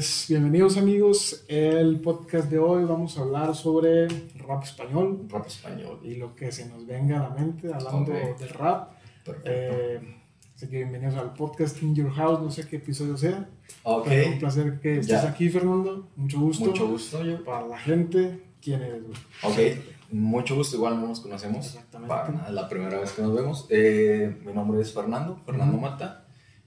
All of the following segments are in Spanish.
Pues bienvenidos amigos, el podcast de hoy vamos a hablar sobre rap español. Rap español. Y lo que se nos venga a la mente hablando de rap. Eh, así que bienvenidos al podcast In Your House, no sé qué episodio sea. Ok. un placer que estés aquí Fernando, mucho gusto. Mucho gusto yo. Para la gente, ¿quién eres? Ok, mucho gusto, igual no nos conocemos. Exactamente. Para la primera vez que nos vemos. Eh, mi nombre es Fernando, Fernando Mata.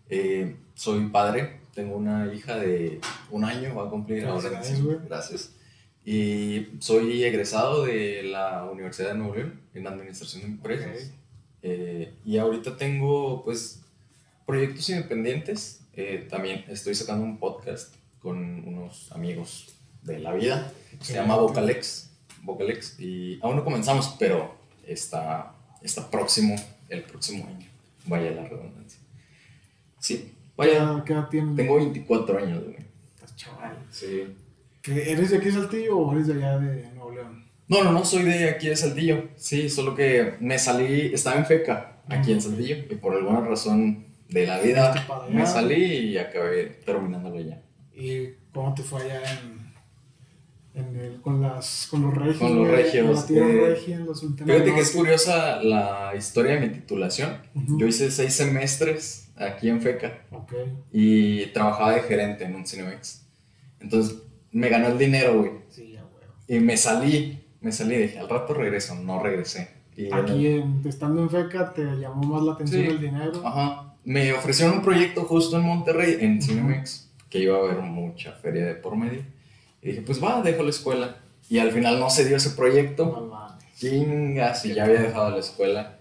Eh, soy padre tengo una hija de un año, va a cumplir ahora. Gracias. Y soy egresado de la Universidad de Nuevo León en Administración de Empresas. Eh, y ahorita tengo, pues, proyectos independientes. Eh, también estoy sacando un podcast con unos amigos de la vida. Se llama Vocalex. Vocalex. Y aún no comenzamos, pero está, está próximo, el próximo año. Vaya la redundancia. Sí, Vaya, ¿qué edad tienes? Tengo 24 años, güey. Estás chaval. Sí. ¿Eres de aquí de Saltillo o eres de allá de Nuevo León? No, no, no, soy de aquí de Saltillo. Sí, solo que me salí, estaba en FECA, aquí en Saltillo, y por alguna razón de la vida me salí y acabé terminándolo allá. ¿Y cómo te fue allá en, con, las, con los regios. Con los regios. Eh, los fíjate que es curiosa la historia de mi titulación. Yo hice seis semestres aquí en FECA. Y trabajaba de gerente en un Cinemex. Entonces me ganó el dinero, güey. Sí, ya, güey. Y me salí, me salí, dije, al rato regreso, no regresé. Y aquí, estando en FECA, te llamó más la atención el dinero. Ajá. Me ofrecieron un proyecto justo en Monterrey, en Cinemex, que iba a haber mucha feria de por medio. Y dije, pues va, dejo la escuela. Y al final no se dio ese proyecto. No, Chingas, y ya había dejado la escuela.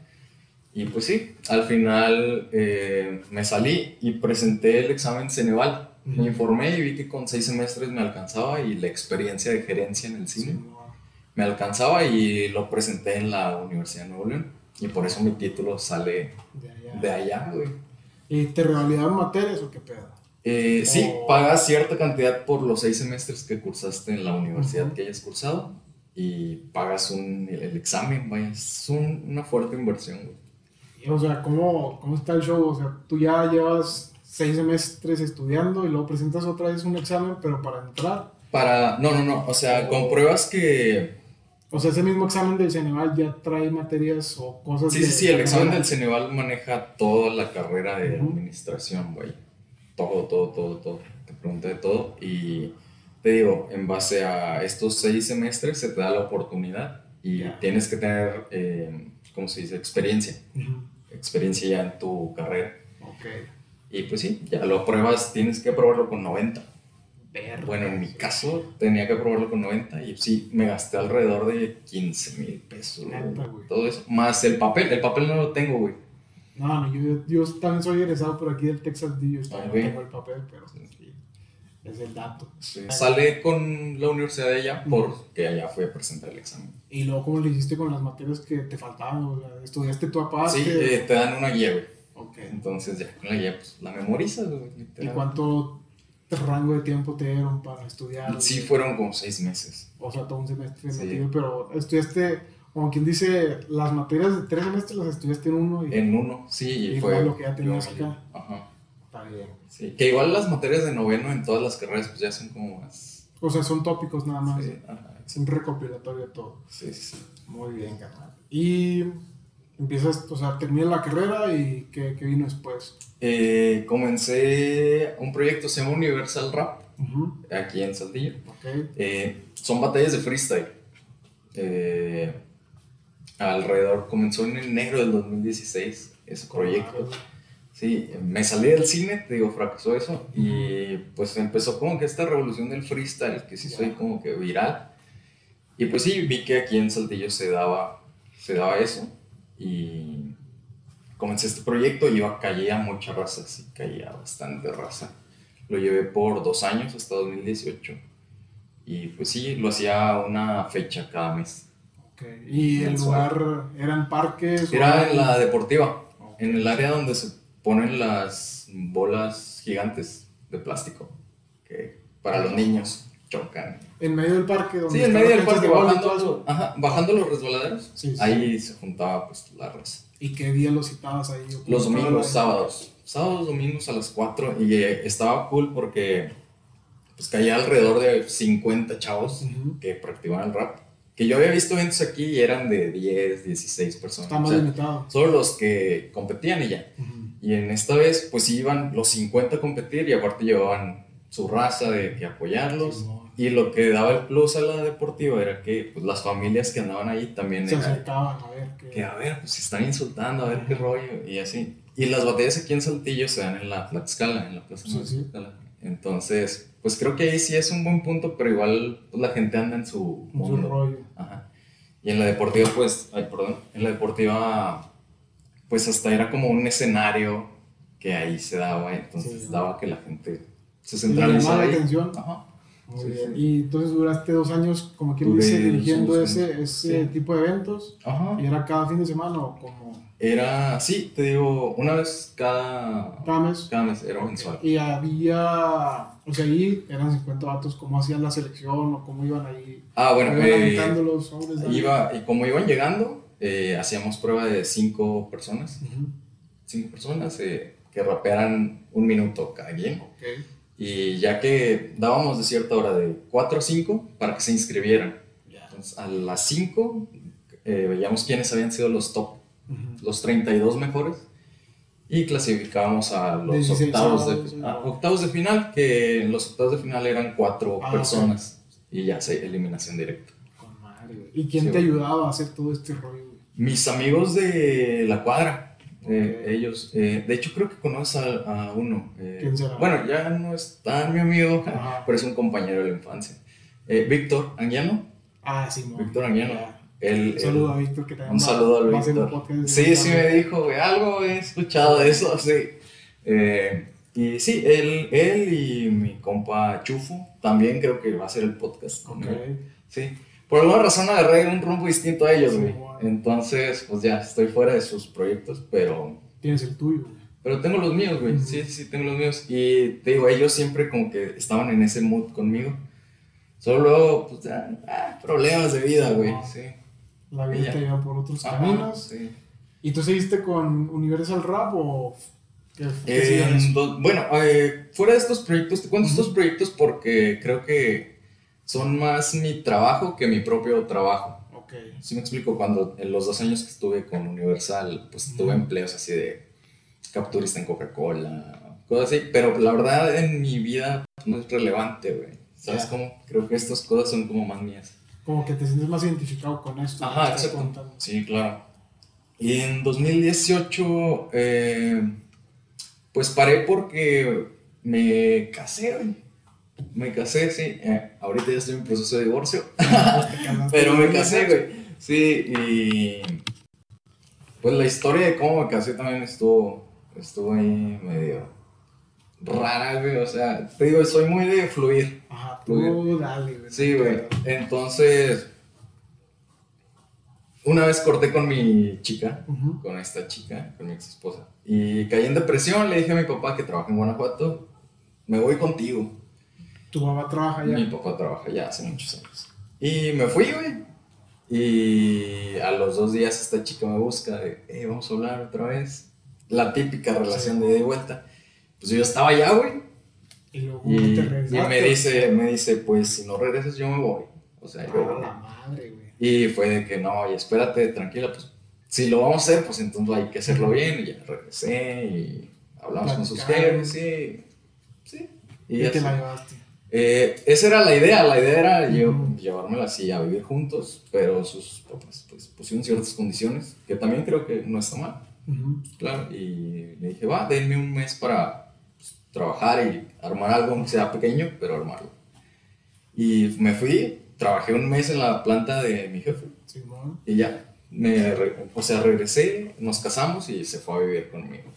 Y pues sí, al final eh, me salí y presenté el examen Ceneval. Me informé y vi que con seis semestres me alcanzaba y la experiencia de gerencia en el cine me alcanzaba y lo presenté en la Universidad de Nuevo León. Y por eso mi título sale de allá, güey. ¿Y te revalidaron materias o qué pedo? Eh, sí, pagas cierta cantidad por los seis semestres que cursaste en la universidad que hayas cursado y pagas un, el, examen, vaya, es una fuerte inversión, O sea, ¿cómo, ¿cómo está el show? O sea, tú ya llevas seis semestres estudiando y luego presentas otra vez un examen, pero para entrar. Para, no, no, no, o sea, compruebas que... O sea, ese mismo examen del Ceneval ya trae materias o cosas. Sí, sí, sí, el examen del Ceneval maneja toda la carrera de administración, güey todo, todo, todo, todo. Te pregunté de todo y te digo, en base a estos seis semestres se te da la oportunidad y tienes que tener, eh, ¿cómo se dice? Experiencia. Experiencia ya en tu carrera. Okay. Y pues sí, ya lo pruebas, tienes que probarlo con 90. Bueno, en mi caso tenía que probarlo con 90 y sí, me gasté alrededor de 15 mil pesos. todo eso. Más el papel, el papel no lo tengo, güey. No, no, yo, yo también soy egresado por aquí del Texas D. Yo también tengo el papel, pero sí, es el dato. Sale con la universidad de allá porque allá fue a presentar el examen. ¿Y luego cómo le hiciste con las materias que te faltaban? ¿Estudiaste tu aparte? Sí, eh, te dan una guía, güey. Okay. Entonces ya con la guía pues la memorizas, güey. ¿Y cuánto rango de tiempo te dieron para estudiar? Sí, fueron como seis meses. O sea, todo un semestre metido, pero estudiaste como quien dice, las materias de tres semestres las estudiaste en uno. Y, en uno, sí. Y fue lo que ya tenías acá. Ajá. Está bien. Sí, que igual las materias de noveno en todas las carreras pues ya son como más... O sea, son tópicos nada más. Sí, ajá. Es un recopilatorio de todo. Sí, sí, sí. Muy bien, carnal. Y empiezas, o sea, terminas la carrera y ¿qué, qué vino después? Eh, comencé un proyecto, se llama Universal Rap, aquí en Saldillo. Okay. Eh, son batallas de freestyle. Eh, alrededor, comenzó en enero del 2016 ese proyecto. Sí, me salí del cine, te digo, fracasó eso, y pues empezó como que esta revolución del freestyle, que sí soy como que viral. Y pues sí, vi que aquí en Saltillo se daba, se daba eso, y comencé este proyecto, y iba, caía mucha raza, sí, caía bastante raza. Lo llevé por dos años, hasta 2018, y pues sí, lo hacía una fecha cada mes. ¿Y el lugar era en parques? Era en la deportiva, en el área donde se ponen las bolas gigantes de plástico que para los niños chocan. ¿En medio del parque? Donde sí, en medio del parque, bajando, ajá, bajando los resbaladeros. Ahí se juntaba pues la raza. ¿Y qué día los citabas ahí? Los domingos, sábados. Sábados, domingos a las 4 y eh, estaba cool porque pues caía alrededor de 50 chavos que practicaban el rap. Que yo había visto eventos aquí y eran de 10, 16 personas. Está más limitado. Solo los que competían y ya. Y en esta vez, pues iban los 50 a competir y aparte llevaban su raza de que apoyarlos. Y lo que daba el plus a la deportiva era que pues, las familias que andaban ahí también... Se acercaban a ver qué... Que a ver, pues se están insultando, a ver qué rollo y así. Y las batallas aquí en Saltillo se dan en la Tlaxcala, en la Plaza sí, Entonces, pues creo que ahí sí es un buen punto, pero igual pues, la gente anda en su, rollo. Ajá. Y en la deportiva, pues, ay, perdón, en la deportiva, pues hasta era como un escenario que ahí se daba, entonces daba que la gente se centralizaba ahí. atención. Ajá. Muy bien. Y entonces duraste dos años, como quien dice, dirigiendo ese, ese tipo de eventos. Ajá. ¿Y era cada fin de semana o como...? Era, sí, te digo, una vez cada, cada mes. Cada mes, era mensual. Y había, o sea, ahí eran 50 vatos, ¿cómo hacían la selección o cómo iban ahí? Ah, bueno, iban eh, los iba, y como iban llegando, eh, hacíamos prueba de cinco personas. Cinco personas eh, que rapearan un minuto cada quien. Y ya que dábamos de cierta hora de 4 a 5 para que se inscribieran. Entonces, a las 5 veíamos quiénes habían sido los top los 32 mejores, y clasificábamos a los octavos de, octavos de final, que en los octavos de final eran cuatro ah, personas, y ya se eliminación directa. ¿Y quién te ayudaba a hacer todo este rollo? Mis amigos de la cuadra. Eh, ellos, eh, de hecho creo que conoces a, uno. Eh, bueno, ya no es tan mi amigo, pero es un compañero de la infancia. Víctor Anguiano. Ah, sí, Víctor Anguiano un saludo a Víctor que Un saludo a Víctor. Sí, sí me dijo, algo he escuchado de eso, sí. Eh, y sí, él, él y mi compa Chufo también creo que va a hacer el podcast con Sí. Por alguna razón agarré un rumbo distinto a ellos, güey. Entonces, pues ya, estoy fuera de sus proyectos, pero... Tienes el tuyo, güey. Pero tengo los míos, güey. Sí, sí, tengo los míos. Y te digo, ellos siempre como que estaban en ese mood conmigo. Solo, pues ya, ah, problemas de vida, güey. Sí la vida te lleva por otros caminos. ¿Y tú seguiste con Universal Rap o qué, Bueno, eh, fuera de estos proyectos, te cuento estos proyectos porque creo que son más mi trabajo que mi propio trabajo. Ok. Sí me explico, cuando en los dos años que estuve con Universal, pues tuve empleos así de capturista en Coca-Cola, cosas así, pero la verdad en mi vida no es relevante, güey. ¿Sabes cómo? Creo que estas cosas son como más mías como que te sientes más identificado con esto. Ajá, exacto. Sí, claro. Y en 2018, eh, pues paré porque me casé, güey. Me casé, sí. Eh, ahorita ya estoy en proceso de divorcio. Pero me casé, güey. Sí, y pues la historia de cómo me casé también estuvo, estuvo ahí medio rara, güey. O sea, te digo, soy muy de fluir. Ajá, tú dale, güey. Sí, güey. Entonces, una vez corté con mi chica, con esta chica, con mi ex esposa. Y caí en depresión, le dije a mi papá que trabaja en Guanajuato, me voy contigo. ¿Tu papá trabaja allá? Mi papá trabaja allá hace muchos años. Y me fui, güey. Y a los dos días esta chica me busca de, eh, vamos a hablar otra vez. La típica relación de ida y vuelta pues yo estaba allá, güey. Y luego y, te y me dice, me dice, pues si no regresas yo me voy. O sea, yo... la madre, güey. Y fue de que no, y espérate, tranquila, pues si lo vamos a hacer, pues entonces hay que hacerlo bien. Y ya regresé y hablamos con sus jefes, sí. Sí. Y, te la llevaste. Eh, esa era la idea, la idea era yo, llevármela así a vivir juntos, pero sus papás pues, pusieron ciertas condiciones, que también creo que no está mal. Claro, y le dije, va, denme un mes para trabajar y armar algo, aunque sea pequeño, pero armarlo. Y me fui, trabajé un mes en la planta de mi jefe. y ya, me, o sea, regresé, nos casamos y se fue a vivir conmigo.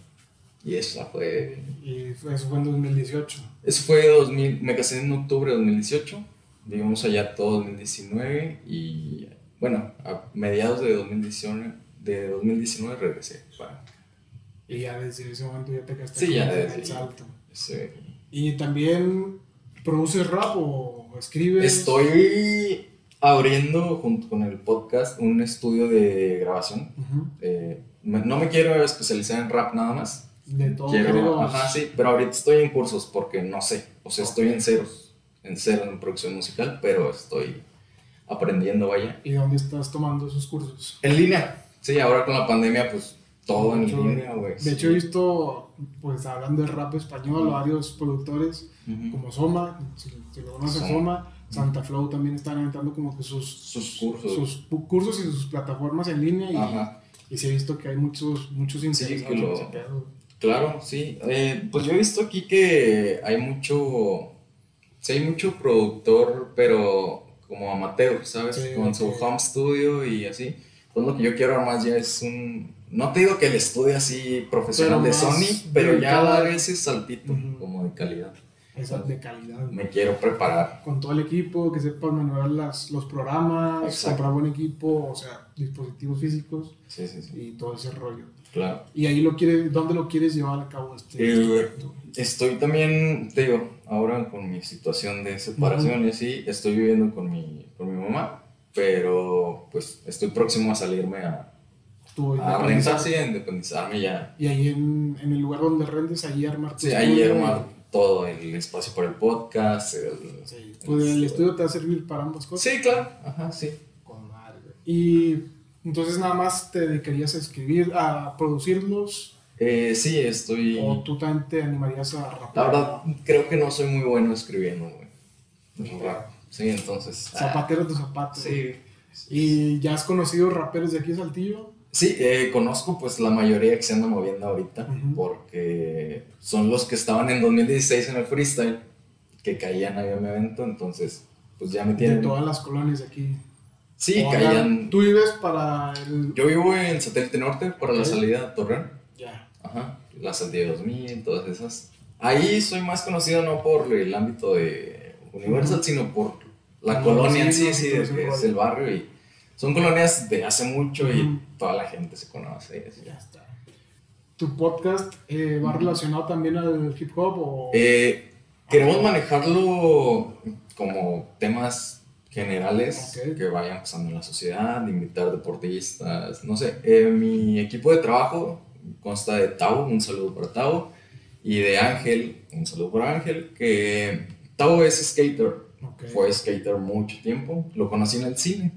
Y eso fue... ¿Y eso fue en 2018? Eso fue 2000, me casé en octubre de 2018, vivimos allá todo 2019 y bueno, a mediados de 2019, de 2019 regresé para... Y ya desde ese momento ya te quedaste sí, ya desde el salto. ¿Y también produces rap o escribes? Estoy abriendo junto con el podcast un estudio de grabación. Eh, no me quiero especializar en rap nada más. De todo. Quiero, ajá, sí, pero ahorita estoy en cursos porque no sé, o sea, estoy en ceros. en cero en producción musical, pero estoy aprendiendo, vaya. ¿Y dónde estás tomando esos cursos? En línea. Sí, ahora con la pandemia, pues todo en línea, güey. De hecho, he visto, pues hablando de rap español, varios productores como Soma, si, lo conoces, Soma, Santa Flow también están inventando como que sus, sus cursos. Sus cursos y sus plataformas en línea y, y sí he visto que hay muchos, muchos interesados sí, Claro, sí. Eh, pues yo he visto aquí que hay mucho, sí hay mucho productor, pero como amateur, ¿sabes? Con su home studio y así. Pues lo que yo quiero más ya es un, no te digo que el estudio así profesional de Sony, pero ya dar ese saltito como de calidad. Esa de calidad. Me quiero preparar. Con todo el equipo, que sepa manejar las, los programas, comprar buen equipo, o sea, dispositivos físicos sí, sí, sí. y todo ese rollo. Claro. Y ahí lo quiere, ¿dónde lo quieres llevar a cabo este, eh, Estoy también, te digo, ahora con mi situación de separación y así, estoy viviendo con mi, con mi mamá, pero pues estoy próximo a salirme a, a rentar, sí, a independizarme ya. Y ahí en, en, el lugar donde rendes, ahí armar Sí, ahí armar todo el espacio para el podcast. El, sí. Pues el, estudio te va a servir para ambas cosas. Sí, claro, ajá, sí. Con madre. Y entonces nada más te dedicarías a escribir, a producirlos. Eh, sí, estoy... ¿O tú también te animarías a rapear? La verdad, creo que no soy muy bueno escribiendo, güey. Sí, entonces... Zapatero de zapatos. Sí. ¿Y ya has conocido raperos de aquí de Saltillo? Sí, eh, conozco pues la mayoría que se andan moviendo ahorita, porque son los que estaban en 2016 en el freestyle, que caían ahí en mi evento, entonces pues ya me tienen... De todas las colonias de aquí. Sí, caían... ¿Tú vives para el...? Yo vivo en Satélite Norte, para la salida a Torreón. Ya. Ajá, la salida 2000, todas esas. Ahí soy más conocido no por el ámbito de Universal, sino por la colonia en sí, sí, es el barrio y son colonias de hace mucho y toda la gente se conoce. Ya está. ¿Tu podcast eh, va relacionado también al hip hop? O... Eh, queremos manejarlo como temas generales que vayan pasando en la sociedad, invitar deportistas, no sé. Eh, mi equipo de trabajo consta de Tau, un saludo para Tau, y de Ángel, un saludo para Ángel, que Tau es skater, fue skater mucho tiempo, lo conocí en el cine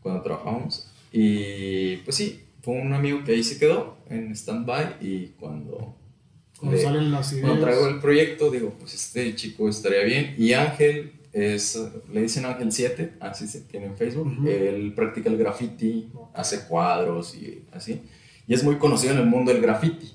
cuando trabajamos. Y pues sí, fue un amigo que ahí se quedó en stand-by y cuando, cuando salen las ideas. Cuando traigo el proyecto, digo, pues este chico estaría bien. Y Ángel es, le dicen Ángel 7, así se tiene en Facebook. Él practica el graffiti, hace cuadros y así. Y es muy conocido en el mundo del graffiti.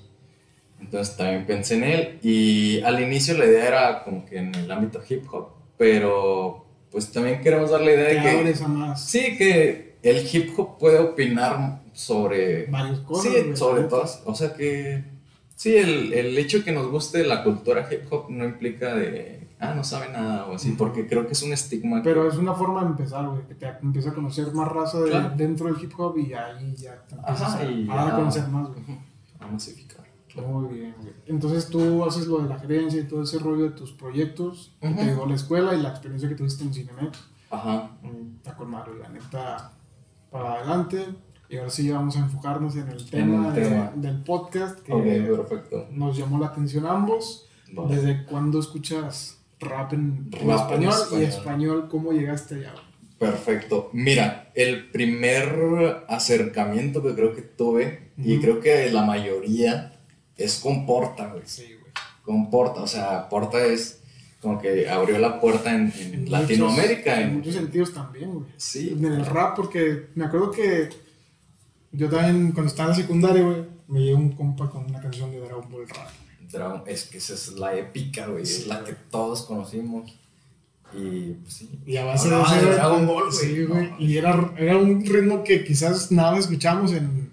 Entonces también pensé en él. Y al inicio la idea era como que en el ámbito hip hop, pero pues también queremos dar la idea de que... Más. Sí, que el hip hop puede opinar sobre... Varias cosas. Sí, sobre todas. O sea que... Sí, el, el, hecho de que nos guste la cultura hip hop no implica de... Ah, no sabe nada o así, porque creo que es un estigma. Pero es una forma de empezar, güey, que te empieza a conocer más raza dentro del hip hop y ahí ya te empiezas a, conocer más, güey. A masificar. Muy bien, Entonces tú haces lo de la gerencia y todo ese rollo de tus proyectos, te dio la escuela y la experiencia que tuviste en Cinemex. Ajá. Está con Mario, la neta, para adelante. Y ahora sí vamos a enfocarnos en el tema, del podcast que perfecto. nos llamó la atención a ambos. ¿Desde cuándo escuchas rap en, español, y español cómo llegaste allá? Perfecto. Mira, el primer acercamiento que creo que tuve, y creo que la mayoría es con Porta, güey. Sí, güey. Con Porta, o sea, Porta es como que abrió la puerta en, Latinoamérica. en, muchos sentidos también, güey. Sí. En el rap, porque me acuerdo que yo también, cuando estaba en la secundaria, güey, me llegó un compa con una canción de Dragon Ball Rap. Dragon, es que esa es la épica, güey. es la que todos conocimos. Y pues sí. Y a base de, Dragon Ball, güey. Sí, güey. y era, era un ritmo que quizás nada escuchamos en,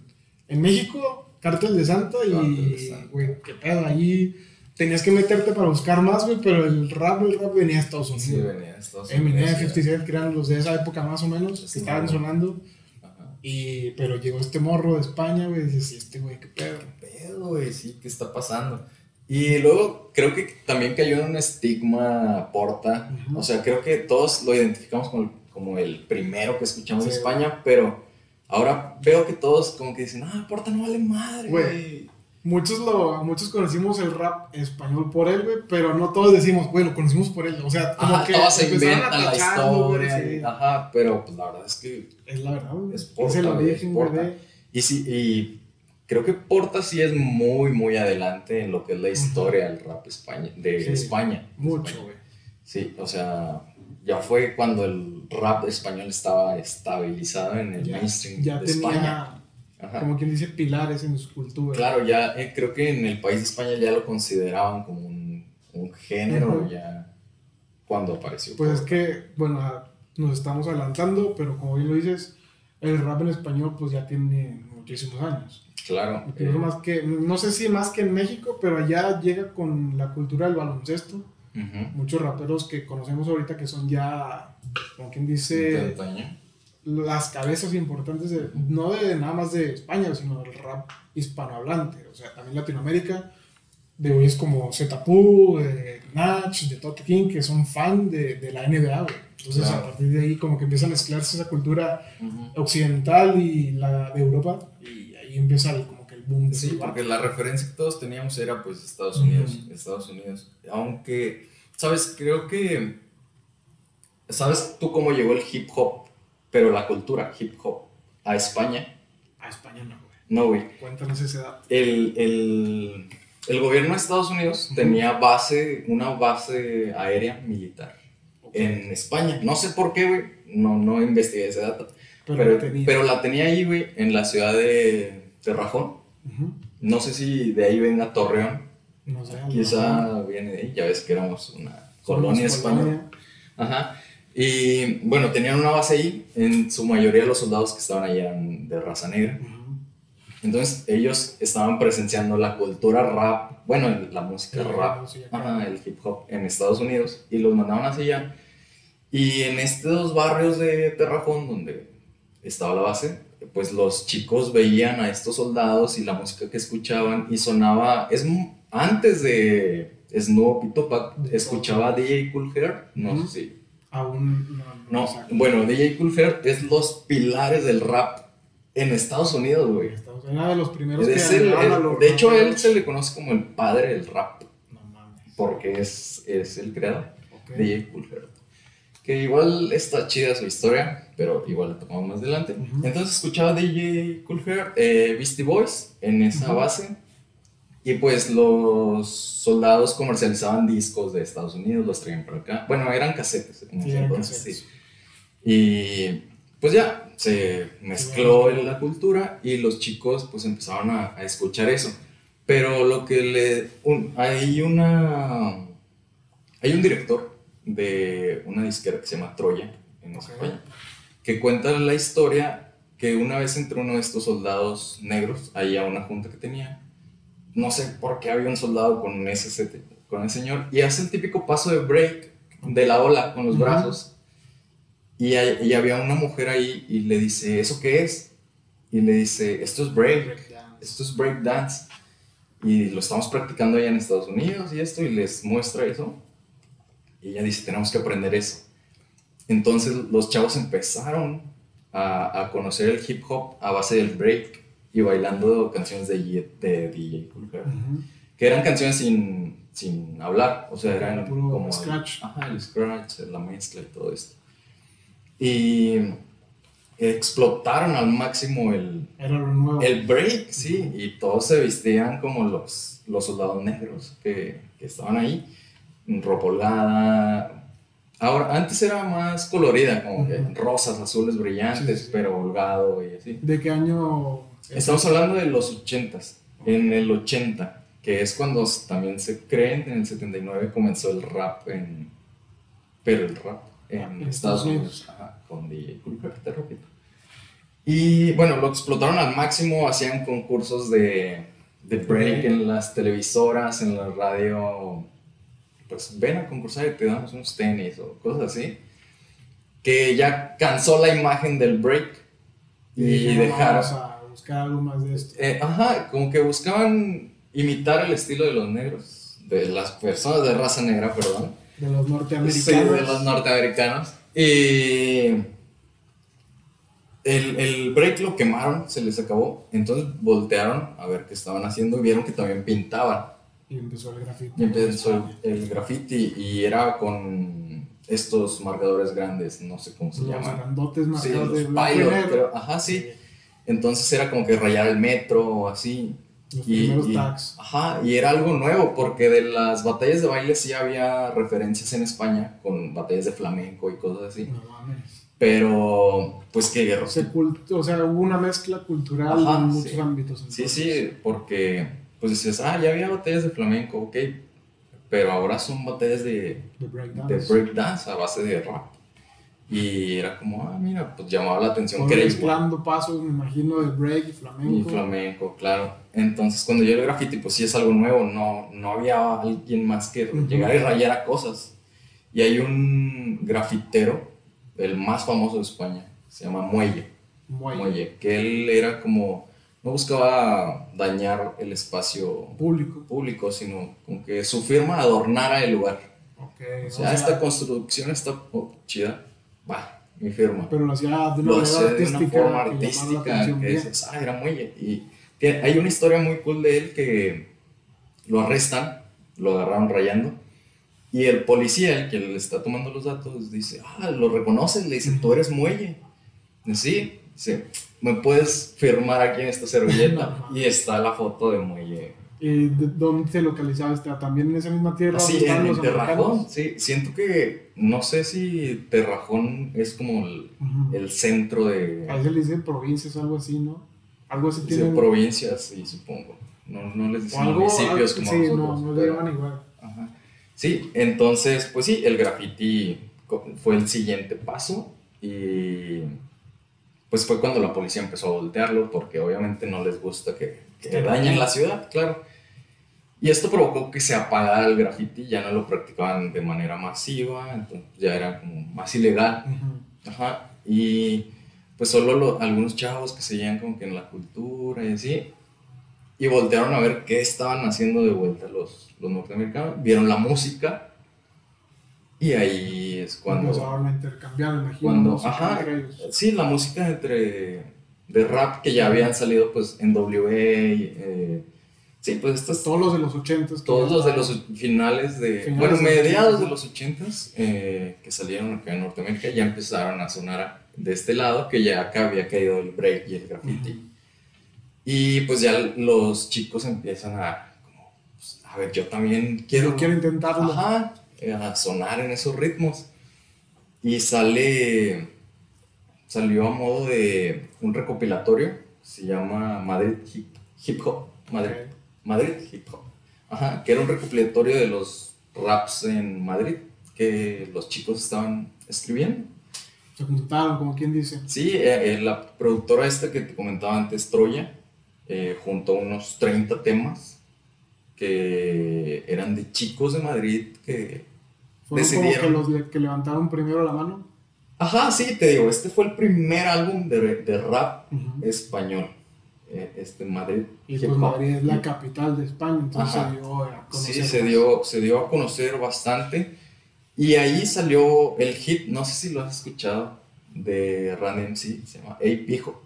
en México Cártel de Santa y, güey, qué pedo, ahí tenías que meterte para buscar más, güey, pero el rap, el rap venía a Estados Unidos. Sí, venía a Estados Unidos. Eminem, 50 Cent, que eran los de esa época más o menos, que estaban sonando. Y, pero llegó este morro de España, güey, y dices, este güey, qué pedo. ¿Qué pedo, güey? Sí, ¿qué está pasando? Y luego creo que también cayó en un estigma Porta. O sea, creo que todos lo identificamos como el, como el primero que escuchamos en España, pero Ahora veo que todos como que dicen, ah, Porta no vale madre, güey. muchos, lo, muchos conocimos el rap español por él, güey, pero no todos decimos, güey, lo conocimos por él. O sea, como Ajá, que todos se inventan a la historia. sí. Ajá, pero pues la verdad es que Es la verdad, güey. Es Es, Porta, el güey, origen, es güey. Y sí, y creo que Porta sí es muy, muy adelante en lo que es la historia del rap España, de Sí, España. Mucho, güey. Sí, o sea, ya fue cuando el rap español estaba estabilizado en el Ya, mainstream ya de tenía, España. Ajá. como quien dice, pilares en su cultura. Claro, ya eh, creo que en el país de España ya lo consideraban como un, un género ya cuando apareció. Pues es que, bueno, nos estamos adelantando, pero como bien lo dices, el rap en español pues ya tiene muchísimos años. Claro. Incluso eh, más que, no sé si más que en México, pero allá llega con la cultura del baloncesto. Muchos raperos que conocemos ahorita que son ya, como quien dice, las cabezas importantes, de, no de nada más de España, sino del rap hispanohablante, o sea, también Latinoamérica, de hoy es como Zetapu, de Nach, de Tote King, que son fan de, de la NBA, güey. Entonces, Claro. a partir de ahí, como que empieza a mezclarse esa cultura occidental y la de Europa, y ahí empieza el- como que el boom de Sí, rap. porque la referencia que todos teníamos era pues Estados Unidos. Estados Unidos. Aunque, ¿sabes? Creo que, ¿sabes tú cómo llegó el hip hop? Pero la cultura hip hop a España. A España no, güey. No, güey. Cuéntanos esa edad. El, el, el gobierno de Estados Unidos tenía base, una base aérea militar Ok. en España. No sé por qué, güey. No, no investigué ese dato. Pero, Pero, la tenía. pero la tenía ahí, güey, en la ciudad de Terrajón. Ujú. No sé si de ahí venga Torreón. No sé, Quizá viene de ahí, ya ves que éramos una colonia española. Ajá. Y bueno, tenían una base ahí, en su mayoría los soldados que estaban allá eran de raza negra. Entonces ellos estaban presenciando la cultura rap, bueno, la música Sí, rap, ajá, el hip hop en Estados Unidos y los mandaban hacia allá. Y en estos barrios de Terrajón, donde estaba la base, pues los chicos veían a estos soldados y la música que escuchaban y sonaba, es antes de Snoop y Tupac, escuchaba DJ Cool Hair, no si Aún no. no, bueno, DJ Cool Herc es los pilares del rap en Estados Unidos, güey. Estados Unidos, de los primeros Es que el- animaban el- a los de hecho, él se le conoce como el padre del rap, No mames. porque es, es el creador, Ok. DJ Cool Herc. Que igual está chida su historia, pero igual la tomamos más adelante. Ujú. Entonces escuchaba DJ Cool Herc, eh, Beastie Boys en esa Ujú. base. Y pues los soldados comercializaban discos de Estados Unidos, los traían para acá. Bueno, eran casetes. en Sí, ese eran entonces, sí. Y pues ya, se mezcló en la cultura y los chicos pues empezaron a, a escuchar eso. Pero lo que le... un- hay una... Hay un director de una disquera que se llama Troya en Ok. España que cuenta la historia que una vez entró uno de estos soldados negros ahí a una junta que tenía. No sé por qué había un soldado con ese, con ese señor y hace el típico paso de break de la ola con los brazos. Y, hay- y había una mujer ahí y le dice, ¿eso qué es? Y le dice, esto es break, Breakdance. esto es break dance. Y lo estamos practicando allá en Estados Unidos y esto, y les muestra eso. Y ella dice, tenemos que aprender eso. Entonces los chavos empezaron a, a conocer el hip hop a base del break y bailando canciones de, de DJ Cool Ujú. que eran canciones sin, sin hablar, o sea, eran puro como el- scratch. ajá, el scratch, la mezcla y todo esto. Y explotaron al máximo el, el break, sí, y todos se vestían como los, los soldados negros que, que estaban ahí, ropa holgada. Ahora, antes era más colorida, como que rosas, azules brillantes, Sí, sí. pero holgado y así. ¿De qué año? Estamos hablando de los 80s. En el 80, que es cuando también se creen, en el 79 comenzó el rap en. Pero el rap en, En Estados Unidos, ajá, con DJ Cool te repito. Y bueno, lo explotaron al máximo, hacían concursos de, de break en las televisoras, en la radio. Pues ven a concursar y te damos unos tenis o cosas así. Que ya cansó la imagen del break y dejaron. Vamos a buscar algo más de esto. Eh, ajá, como que buscaban imitar el estilo de los negros, de las personas de raza negra, perdón. De los norteamericanos. Sí, de los norteamericanos. Y el, el break lo quemaron, se les acabó. Entonces voltearon a ver qué estaban haciendo y vieron que también pintaban. Y empezó el graffiti. Y empezó el graffiti y era con estos marcadores grandes, no sé cómo se los llaman. grandotes Sí, marcados los de pilot, creo. Ajá, sí. Entonces era como que rayar el metro o así. Los Y, primeros y- tags. ajá, y era algo nuevo porque de las batallas de baile sí había referencias en España con batallas de flamenco y cosas así. No mames. Pero, pues que guerra. Se o sea, hubo una mezcla cultural Ajá, en muchos sí. ámbitos. Sí, entonces. sí, porque pues dices, ah, ya había batallas de flamenco, ok, pero ahora son batallas de, De breakdance. breakdance a base de rap. Y era como, ah, mira, pues llamaba la atención que era mezclando pasos, me imagino, de break y flamenco. Y flamenco, claro. Entonces, cuando yo el graffiti, pues sí es algo nuevo, no, no había alguien más que Ujú. llegara y rayara cosas. Y hay un grafitero, el más famoso de España, se llama Muelle. Muelle. Muelle, que él era como, no buscaba dañar el espacio Público. público, sino como que su firma adornara el lugar. Ok. O o sea, sea, esta construcción está oh, chida, va, mi firma. pero lo hacía de una Lo hacía de una forma que artística atención que dices, ah, era muelle. Y tiene- hay una historia muy cool de él que lo arrestan, lo agarraron rayando. Y el policía, el que le está tomando los datos, dice, ah, lo reconoces, le dice, tú eres muelle. Dice, sí, dice, ¿me puedes firmar aquí en esta servilleta? No, y está la foto de muelle. ¿Y de dónde se localizaba este? ¿También en esa misma tierra? Estaban en, en Terrajón, sí, siento que, no sé si Terrajón es como el, Ujú. el centro de, A veces le dicen provincias, algo así, ¿no? Algo así de tienen. provincias, sí, supongo. No, no les o dicen algo, municipios algo- como sí, no, nosotros. no le pero- llaman igual. Ajá. Sí, entonces, pues sí, el graffiti fue el siguiente paso y pues fue cuando la policía empezó a voltearlo porque obviamente no les gusta que, que Que dañen la ciudad, claro. Y esto provocó que se apagara el graffiti, ya no lo practicaban de manera masiva, entonces ya era como más ilegal. Ajá, y pues solo lo- algunos chavos que seguían como que en la cultura y así, y voltearon a ver qué estaban haciendo de vuelta los, los norteamericanos, vieron la música, y ahí es cuando... Empezaron a intercambiar, imagino. cuando música ajá, entre ellos. sí, la música entre, de rap que ya habían salido pues en WA, eh, sí, pues estas... Todos los de los ochentas. Todos los de los finales de. Finales bueno, mediados 80s. de los 80s eh, que salieron acá en Norteamérica ya empezaron a sonar de este lado, que ya acá había caído el break y el graffiti. Ujú. Y pues ya los chicos empiezan a. Como, pues, a ver, yo también quiero. Yo quiero intentarlo. Ajá, a sonar en esos ritmos. Y sale. Salió a modo de un recopilatorio, se llama Madrid Hip, Hip Hop. Madrid. Hip Hop. Ajá, que era un recopilatorio de los raps en Madrid que los chicos estaban escribiendo. Se juntaron, como quien dice. Sí, eh, eh, la productora esta que te comentaba antes, Troya, eh, juntó unos 30 temas que eran de chicos de Madrid que... Fueron como Decidieron. que los que levantaron primero la mano. Ajá, sí, te digo, este fue el primer álbum de, de rap español. eh, este Madrid. Y pues. Madrid es la capital de España, entonces Ajá. se dio a conocer. Sí, se más. dio, se dio a conocer bastante. Y ahí salió el hit, no sé si lo has escuchado, de Run MC, se llama Ey Pijo.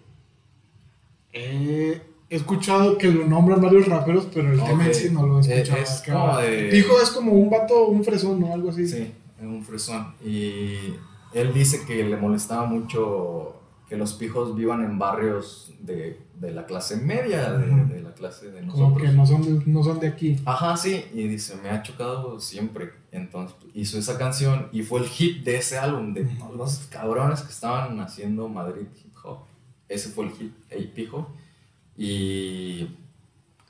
Eh, he escuchado que lo nombran varios raperos, pero el tema en sí no lo he escuchado. es ¿Qué como va? de- Pijo es como un vato, un fresón, ¿no? Algo así. Sí, es un fresón. Y él dice que le molestaba mucho que los pijos vivan en barrios de, de la clase media, de, de la clase de Como nosotros. que no son, de, no son de aquí. Ajá, sí, y dice, me ha chocado siempre. Entonces hizo esa canción y fue el hit de ese álbum, de los cabrones que estaban haciendo Madrid Hip Hop. Ese fue el hit, Ey Pijo. Y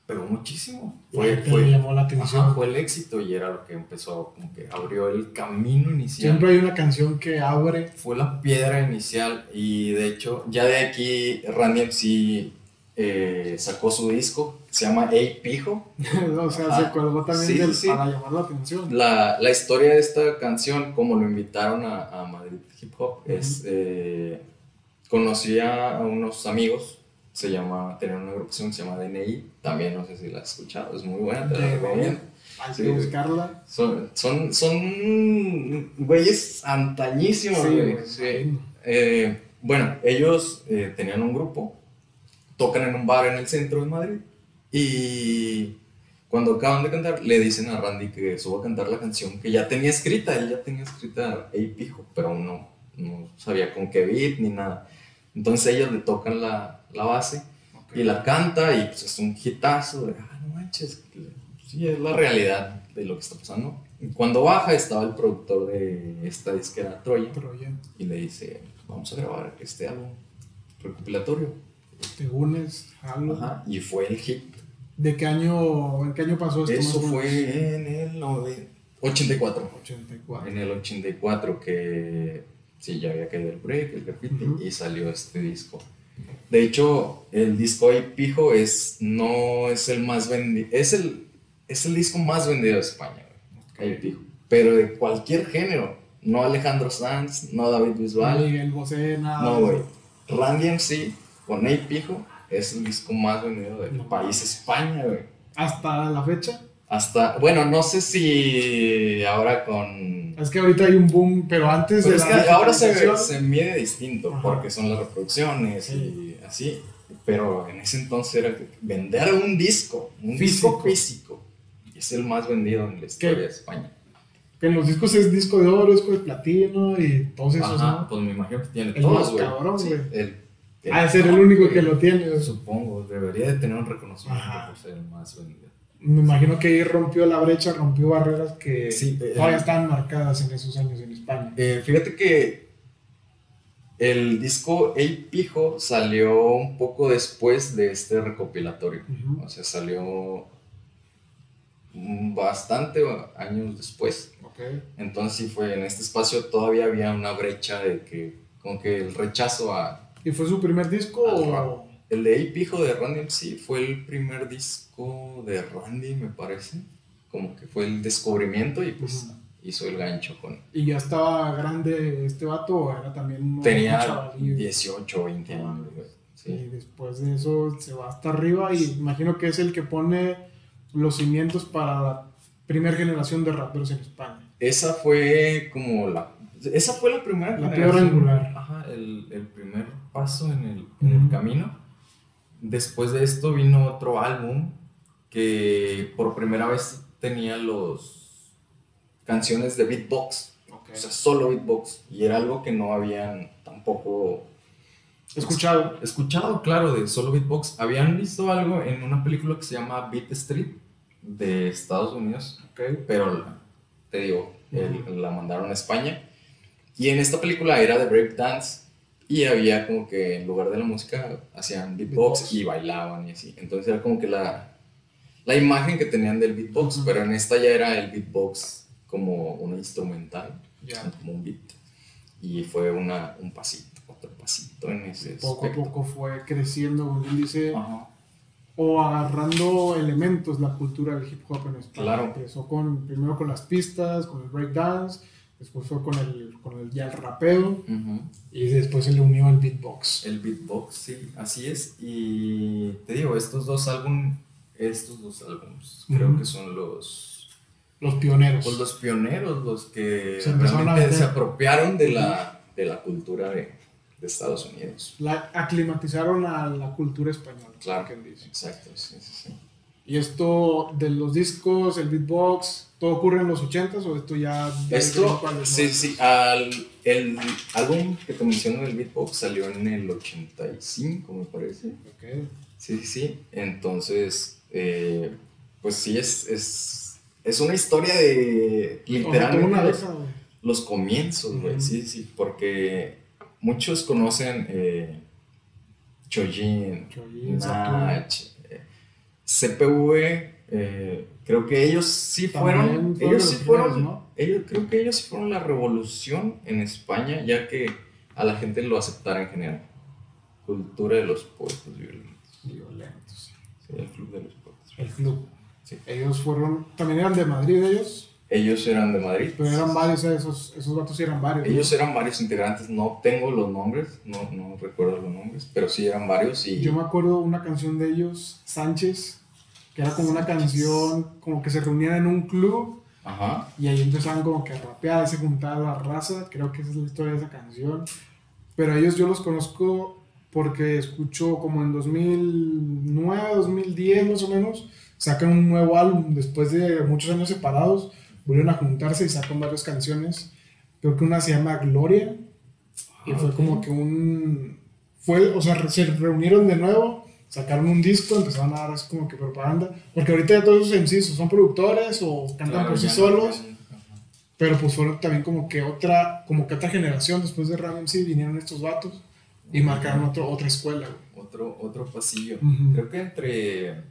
pegó muchísimo. Fue, fue, le llamó la atención. ajá, fue el éxito y era lo que empezó, como que abrió el camino inicial. Siempre hay una canción que abre. Fue la piedra inicial y de hecho ya de aquí Randy MC eh, sacó su disco, se llama Ey Pijo. o sea, Ajá. se colgó también Sí, del- sí, sí. para llamar la atención. La, la historia de esta canción, como lo invitaron a, a Madrid Hip Hop, es, eh, conocí a unos amigos, se llama, tenían una agrupación que se llama DNI, también no sé si la has escuchado, es muy buena, te la recomiendo. Hay que buscarla. Son, son, son güeyes antañísimos, Sí, güey, sí. Eh, bueno, ellos eh, tenían un grupo tocan en un bar en el centro de Madrid y cuando acaban de cantar le dicen a Randy que suba a cantar la canción que ya tenía escrita, él ya tenía escrita Ey Pijo, pero no, no sabía con qué beat ni nada. Entonces ellos le tocan la, la base y la canta y pues es un hitazo de, ah, no manches, sí, es la realidad de lo que está pasando. Y cuando baja estaba el productor de esta disquera Troya, Troya. y le dice, vamos a grabar este álbum recopilatorio. Te unes, hablo. Ajá, y fue el hit. ¿De qué año, en qué año pasó esto? Eso fue en el nove- 84. 84. En el 84 que sí, ya había caído el break, el graffiti, Ujú. y salió este disco. De hecho, el disco Ay Pijo es, no es el más vendido, es el, es el disco más vendido de España, güey, Pijo. Pero de cualquier género, no Alejandro Sanz, no David Bisbal, Miguel Bosé, nada. no, güey. Randy MC con Ay Pijo es el disco más vendido del No. país España, güey. Hasta la fecha. Hasta, bueno, no sé si ahora con Es que ahorita hay un boom, pero antes Pero de es la que ahora se, se mide distinto Ajá. porque son las reproducciones Sí. y así. Pero en ese entonces era vender un disco, un Físico. disco físico, es el más vendido en la historia de España. que en los discos es disco de oro, disco de platino y todos esos, Ajá, ¿no? pues me imagino que tiene El todos, güey. cabrón, Sí, güey. el- ser el único que lo tiene. Supongo, debería de tener un reconocimiento Ajá. por ser el más vendido. Me imagino que ahí rompió la brecha, rompió barreras que Sí, eh, todavía eh. estaban marcadas en esos años en España. Eh, fíjate que el disco Ey Pijo salió un poco después de este recopilatorio. O sea, salió bastante años después. Ok. Entonces sí fue en este espacio todavía había una brecha de que como que el rechazo a ¿Y fue su primer disco o...? El de Pijo de Randy MC fue el primer disco de Randy, me parece. Como que fue el descubrimiento y pues Ujú. hizo el gancho con ¿Y ya estaba grande este vato o era también tenía chavalillo? 18 o 20 Ah, años, güey. Y Sí. después de eso se va hasta arriba y imagino que es el que pone los cimientos para la primera generación de raperos en España. Esa fue como la. Esa fue la primera La piedra angular. Ajá, el, el primer paso en el, en el Ujú. camino. Después de esto vino otro álbum que por primera vez tenía los canciones de beatbox. O sea, solo beatbox. Y era algo que no habían tampoco Escuchado. escuchado, claro, de solo beatbox. Habían visto algo en una película que se llama Beat Street de Estados Unidos pero te digo, el- la mandaron a España. Y en esta película era de breakdance y había como que en lugar de la música hacían beatbox, y bailaban y así. Entonces era como que la, la imagen que tenían del beatbox, Ujú. pero en esta ya era el beatbox como un instrumental, Ya. como un beat. Y fue una, un pasito, otro pasito en ese Poco a aspecto. poco fue creciendo, como dice, Ajá. o agarrando elementos la cultura del hip hop en España. Claro. Empezó con, primero con las pistas, con el breakdance, después fue con el, con el ya el rapeo Ujú. y después se le unió el beatbox. El beatbox, sí, así es. Y te digo, estos dos álbumes, estos dos álbumes, creo Ujú. que son los, Los pioneros. pues, los pioneros, los que Se realmente se apropiaron de la, de la cultura de, de Estados Unidos. La aclimatizaron a la cultura española. Claro. dice. Exacto, sí, sí, sí. Y esto de los discos, el beatbox, ¿todo ocurre en los 80s o esto ya... Esto, sí, sí, al, el álbum que te menciono del beatbox salió en el 85, me parece. Ok. Sí, sí, sí. Entonces, eh, pues sí, es, es, es una historia de literalmente una los, los comienzos, güey. Sí, sí, porque muchos conocen eh, Chojin, Chojin, Nach, CPV. eh, creo que ellos sí fueron, ellos los sí fueron, ¿no? ellos, creo que ellos sí fueron la revolución en España, ya que a la gente lo aceptara en general. Cultura de los poetas violentos. Violentos. Sí, el club de los poetas. El club. Sí. Ellos fueron, también eran de Madrid ellos, Ellos eran de Madrid. pero eran varios, eh, esos, esos vatos sí eran varios. ¿no? Ellos eran varios integrantes, no tengo los nombres, no, no recuerdo los nombres, pero sí eran varios y Yo me acuerdo una canción de ellos, Sánchez, que era como una canción, como que se reunían en un club Ajá. y ahí empezaban como que a rapear, se juntaba la raza, creo que esa es la historia de esa canción. Pero ellos yo los conozco porque escucho como en 2009, 2010 más o menos, sacan un nuevo álbum después de muchos años separados, volvieron a juntarse y sacan varias canciones. Creo que una se llama Gloria y fue como que un fue, o sea, se reunieron de nuevo, sacaron un disco, empezaron a dar así como que propaganda, porque ahorita ya todos esos MCs son productores o cantan por sí solos. pero pues fueron también como que otra como que otra generación después de Ram MC vinieron estos vatos y marcaron otro, otra escuela. Otro, otro pasillo. Creo que entre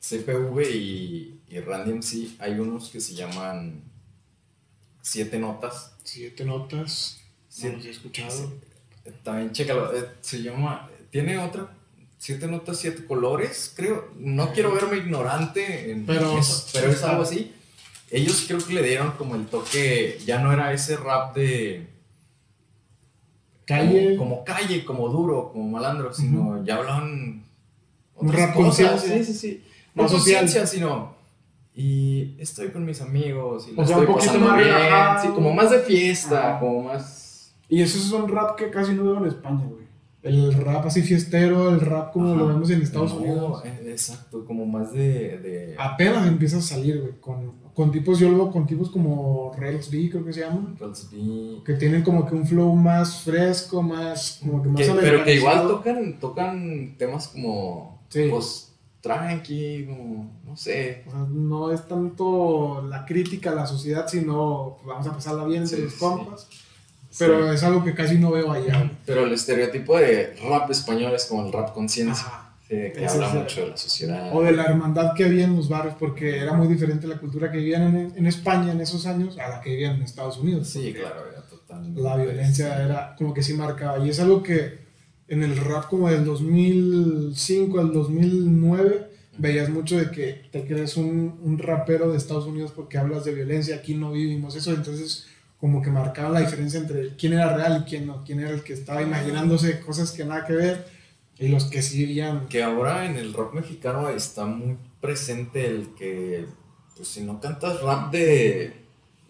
CPV y, y Randy MC hay unos que se llaman Siete Notas. Siete Notas. Sí, no he escuchado. También chécalo. Eh, se llama. Tiene otra. Siete notas, siete colores, creo. No quiero verme ignorante en pero, eso, pero es algo así. Ellos creo que le dieron como el toque. Ya no era ese rap de Calle. Como, calle, como duro, como malandro, sino ya hablan. Un rap. Sí, sí, sí. No, conciencia, sino. Y estoy con mis amigos. Y o sea, un poquito más bien. Sí, como más de fiesta, como más. Y eso es un rap que casi no veo en España, güey. El rap así fiestero, el rap como lo vemos en Estados Unidos. Eh, exacto, como más de, de... Apenas empieza a salir, güey, con con tipos, yo lo veo con tipos como Rails B, creo que se llama. Rails B. Que tienen como que un flow más fresco, más, como que más Pero que igual tocan, tocan temas como, sí. pues, tranqui, como, no sé. O sea, no es tanto la crítica a la sociedad, sino pues, vamos a pasarla bien entre los compas. Pero es algo que casi no veo allá. Pero el estereotipo de rap español es como el rap conciencia que habla mucho de la sociedad. O de la hermandad que había en los barrios, porque era muy diferente la cultura que vivían en, en España en esos años a la que vivían en Estados Unidos. Sí, claro, era totalmente. La violencia era como que sí marcaba. Y es algo que en el rap como del 2005 al 2009 veías mucho de que te crees un, un rapero de Estados Unidos porque hablas de violencia, aquí no vivimos eso, entonces como que marcaba la diferencia entre quién era real y quién no, quién era el que estaba imaginándose cosas que nada que ver y los que sí irían. Que ahora en el rock mexicano está muy presente el que, pues si no cantas rap de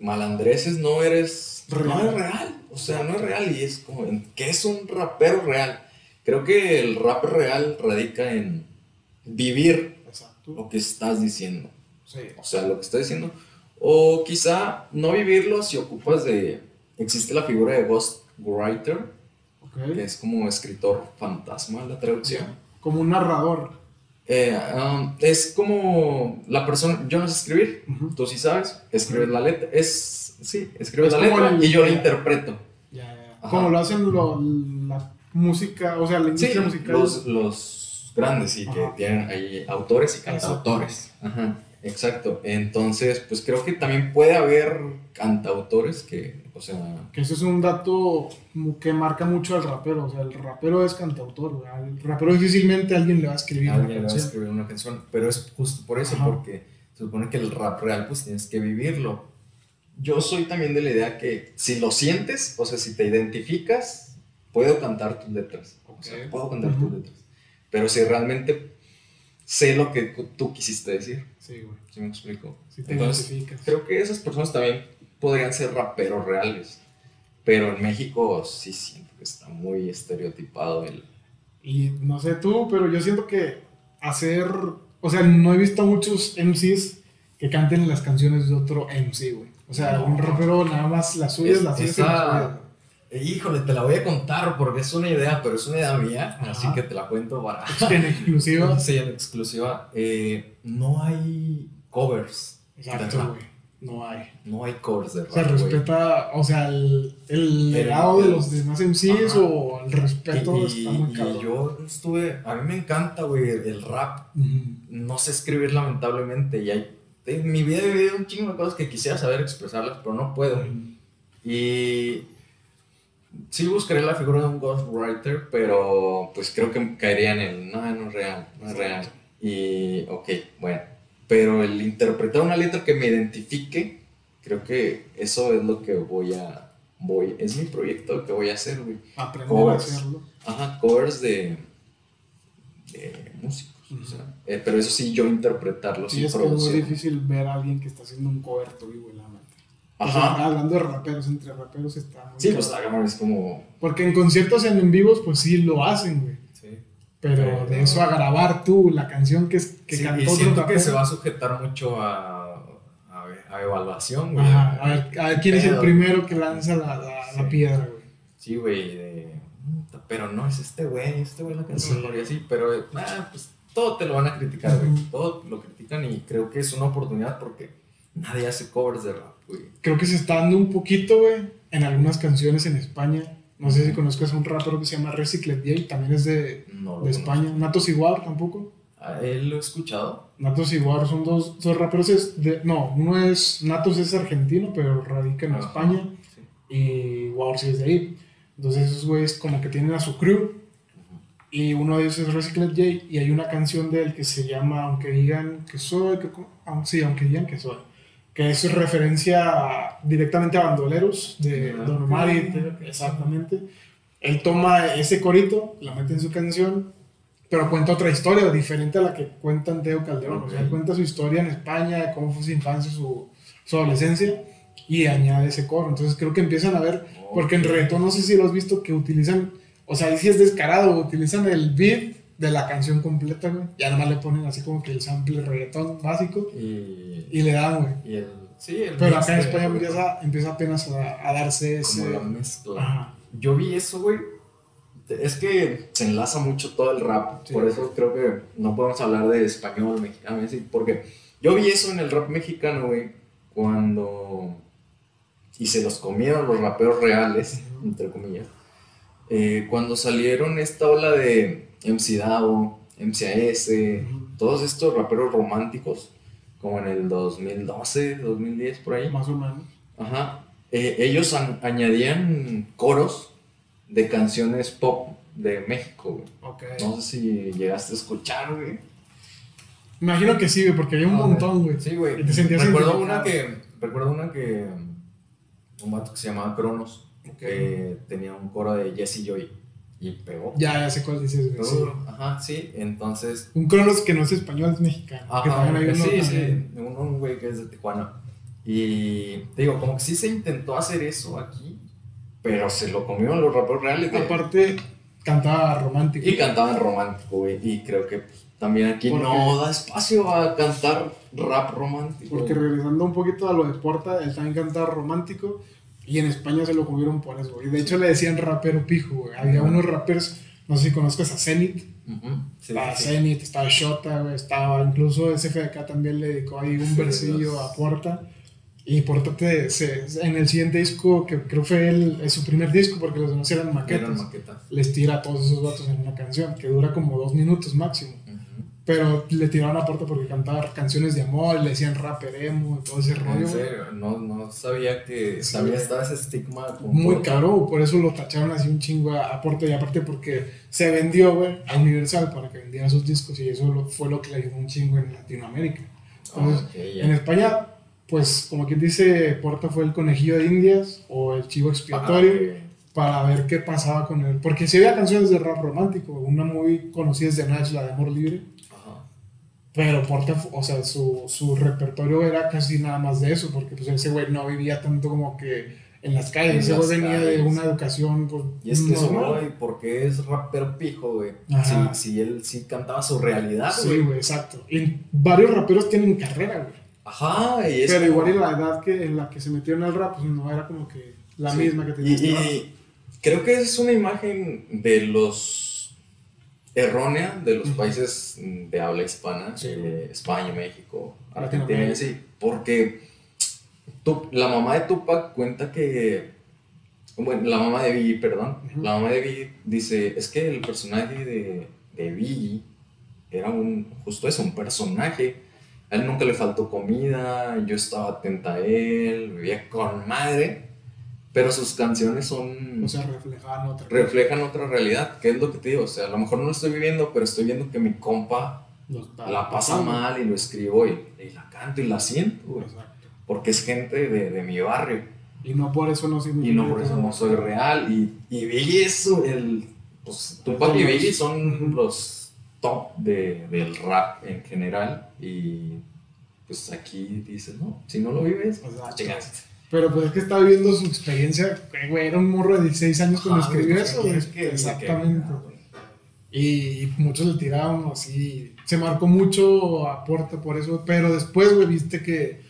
malandreses, no eres. Real. No es real. O sea, no es real. Y es como, ¿qué es un rapero real? Creo que el rap real radica en vivir lo que estás diciendo. O sea, lo que estás diciendo. O quizá no vivirlo si ocupas de. Existe la figura de ghostwriter que es como escritor fantasma la traducción. Como un narrador. Eh, um, es como la persona, yo no sé escribir, tú sí sabes, escribes la letra, es, sí, escribes la letra y yo la interpreto. Ya, ya. Como lo hacen la música, o sea, la industria musical. Los, los grandes, y que tienen ahí autores y cantautores. Ajá. Exacto. Entonces, pues creo que también puede haber cantautores que, o sea... Que eso es un dato que marca mucho al rapero. O sea, el rapero es cantautor. El rapero difícilmente alguien le va a escribir alguien una canción. le va a escribir una canción. Pero es justo por eso, porque se supone que el rap real pues tienes que vivirlo. Yo soy también de la idea que si lo sientes, o sea, si te identificas, puedo cantar tus letras. O sea, puedo cantar tus letras. Pero si realmente sé lo que tú quisiste decir. Sí, güey. ¿Sí me explico? Sí te Entonces, creo que esas personas también podrían ser raperos reales. Pero en México sí siento que está muy estereotipado el... Y no sé tú, pero yo siento que hacer... O sea, no he visto muchos MCs que canten las canciones de otro MC, güey. O sea, un rapero nada más las suyas, las suyas Híjole, te la voy a contar porque es una idea, pero es una idea mía, así que te la cuento para... En exclusiva. sí, en exclusiva. Eh, no hay covers. Exacto, güey. No hay. No hay covers de rap. Se respeta, o sea, el, el legado de los demás MCs o el respeto está muy caro. yo estuve, a mí me encanta, güey, el rap. No sé escribir lamentablemente y hay, en mi vida he vivido un chingo de cosas que quisiera saber expresarlas, pero no puedo. Y sí buscaré la figura de un ghostwriter, pero pues creo que caería en el, no, no es real, no es real. Y, ok, bueno, pero el interpretar una letra que me identifique, creo que eso es lo que voy a, voy, es mi proyecto que voy a hacer, güey. Aprender a hacerlo. Ajá, covers de, de músicos. o sea, eh, pero eso sí, yo interpretarlo. Sí, es muy difícil ver a alguien que está haciendo un cover tuyo, güey, Ajá. hablando de raperos, entre raperos está. sí, pues la es como. Porque en conciertos en, en vivos, pues sí lo hacen, güey. Pero de eso a grabar tú la canción que, que sí, cantó y siento que se va a sujetar mucho a, a, a evaluación, güey. Ajá, a ver, a ver quién es el primero que lanza la, la, la piedra, güey. Sí, güey, de, pero no es este güey, este güey la canción, sí. y así, pero, ah, pues todo te lo van a criticar, güey. Todo lo critican y creo que es una oportunidad porque nadie hace covers de rap, güey. Creo que se está dando un poquito, güey, en algunas canciones en España. No sé si conozcas a un rapero que se llama Recycled J, también es de, de España. Natos Iguar tampoco. ¿A él lo he escuchado? Natos Iguar son dos, dos raperos. de, no, uno es. Natos es argentino, pero radica en España. Y War sí es de ahí. Entonces, esos güeyes como que tienen a su crew y uno de ellos es Recycled J. Y hay una canción de él que se llama Aunque digan que soy. Que, sí, aunque digan que soy. Que es referencia directamente a bandoleros de ah, Don Omar. exactamente. Él toma ese corito, la mete en su canción, pero cuenta otra historia diferente a la que cuenta Teo Calderón. O sea, cuenta su historia en España, de cómo fue su infancia, su, su adolescencia y añade ese coro. Entonces creo que empiezan a ver, porque en reto no sé si lo has visto, que utilizan o sea, ahí sí es descarado, utilizan el beat de la canción completa, güey. Ya nomás le ponen así como que el sample reggaetón básico y, y le dan, güey. Y el, sí, el Pero acá en España empieza, empieza, apenas a, a darse ese. Como la mezcla. Ajá. Yo vi eso, güey. Es que se enlaza mucho todo el rap. por eso creo que no podemos hablar de español, mexicano. Porque yo vi eso en el rap mexicano, güey. Cuando. Y se los comieron los raperos reales, entre comillas eh, cuando salieron esta ola de MC Davo, MCAS, todos estos raperos románticos, como en el 2012, 2010, por ahí. Más o menos. Ajá. Eh, ellos añadían coros de canciones pop de México, güey. No sé si llegaste a escuchar, güey. Imagino que sí, güey, porque había un montón, güey. Sí, güey. Recuerdo una que. Recuerdo una que. Un vato que se llamaba Cronos que tenía un coro de Jesse Joy y pegó. Ya, ya sé cuál dices, sí. Ajá, sí, entonces. Un Cronos que no es español, es mexicano. Ajá, sí, sí, un, güey que es de Tijuana. Y te digo, como que sí se intentó hacer eso aquí, pero se lo comieron los raperos reales. Aparte, cantaba romántico. Y cantaba romántico, güey, y creo que también aquí no da espacio a cantar rap romántico. Porque regresando un poquito a lo de Porta, él también cantaba romántico y en España se lo comieron por eso, Y de hecho le decían rapero pijo, güey. Había unos rappers, no sé si conozcas a Zenith. estaba Zenith, estaba Shota, güey. Estaba incluso SFDK también le dedicó ahí un versillo a Porta. Y Porta se, en el siguiente disco, que creo fue el, es su primer disco, porque los demás eran maquetas, les tira a todos esos datos en una canción, que dura como dos minutos máximo. Pero le tiraron a puerta porque cantaba canciones de amor, le decían rapper emo y todo ese rollo. En serio, no, no sabía que sabía estaba ese estigma. Muy caro, por eso lo tacharon así un chingo a, puerta y aparte porque se vendió, güey, a Universal para que vendiera sus discos y eso fue lo que le ayudó un chingo en Latinoamérica. Entonces, en España, pues como quien dice, Porta fue el conejillo de Indias o el chivo expiatorio. Ah, para ver qué pasaba con él. Porque si había canciones de rap romántico, una muy conocida es de Nash, la de Amor Libre, pero porque, o sea, su, su, repertorio era casi nada más de eso, porque pues ese güey no vivía tanto como que en las calles, ese güey venía de una educación pues, Y es que eso, güey, porque es rapero pijo, güey. Si, si, él sí cantaba su realidad, güey. Sí, güey, exacto. Y varios raperos tienen carrera, güey. Ajá, y es Pero igual y la edad que, en la que se metieron al rap, pues no era como que la misma que tenía. Y, y creo que es una imagen de los errónea de los países de habla hispana, eh, España, México, Argentina, sí, porque la mamá de Tupac cuenta que, bueno, la mamá de Biggie, perdón, la mamá de Biggie dice, es que el personaje de, de Biggie era un, justo eso, un personaje, a él nunca le faltó comida, yo estaba atenta a él, vivía con madre, pero sus canciones son... O sea, reflejan otra Reflejan otra realidad, que es lo que te digo, o sea, a lo mejor no lo estoy viviendo, pero estoy viendo que mi compa la pasa mal y lo escribo y, la canto y la siento, Exacto. Porque es gente de, de, mi barrio. Y no por eso no soy Y no por eso no soy real. Y, y Billy eso, el... Pues Tupac y Billy son los top de, del rap en general y pues aquí dices, no, si no lo vives, llegaste. Pero pues es que está viviendo su experiencia, güey, era un morro de 16 años cuando escribió eso, güey. exactamente. Y muchos le tiraban así. Se marcó mucho aporte por eso. Pero después, güey, viste que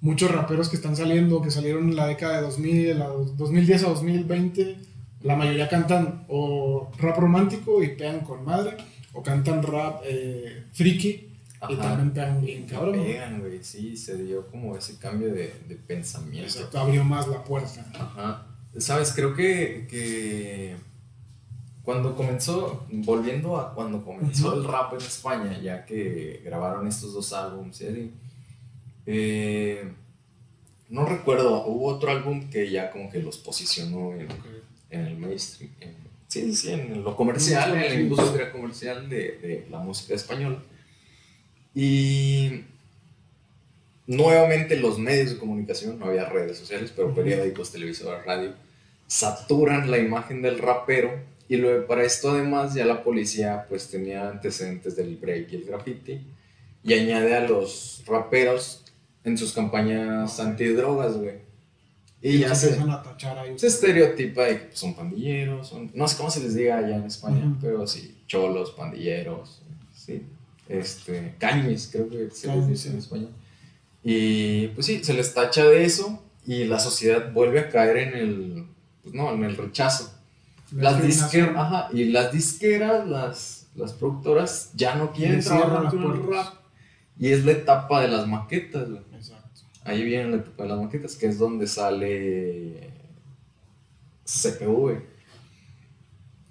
muchos raperos que están saliendo, que salieron en la década de 2000, de la 2010 a 2020, la mayoría cantan o rap romántico y pegan con madre, o cantan rap eh, friki y también pegan bien cabrón. Pegan, güey, sí, se dio como ese cambio de, de pensamiento. Exacto, abrió más la puerta. Ajá. Sabes, creo que, que cuando comenzó, volviendo a cuando comenzó el rap en España, ya que grabaron estos dos álbumes y así, eh, no recuerdo, hubo otro álbum que ya como que los posicionó en, en el mainstream, sí, sí, en lo comercial, en la industria comercial de, de la música española. Y nuevamente los medios de comunicación, no había redes sociales, pero periódicos, televisores, radio, saturan la imagen del rapero. Y luego para esto además ya la policía pues tenía antecedentes del break y el graffiti. Y añade a los raperos en sus campañas antidrogas, güey. Y, ya se, se estereotipa de que son pandilleros, son, no sé cómo se les diga allá en España, pero sí, cholos, pandilleros, sí, este, cañes, creo que se les dice en España. Y pues sí, se les tacha de eso y la sociedad vuelve a caer en el, pues no, en el rechazo. las disqueras, ajá, y las disqueras, las, las productoras ya no quieren trabajar con el rap. Y es la etapa de las maquetas, güey. Exacto. Ahí viene la etapa de las maquetas, que es donde sale CPV.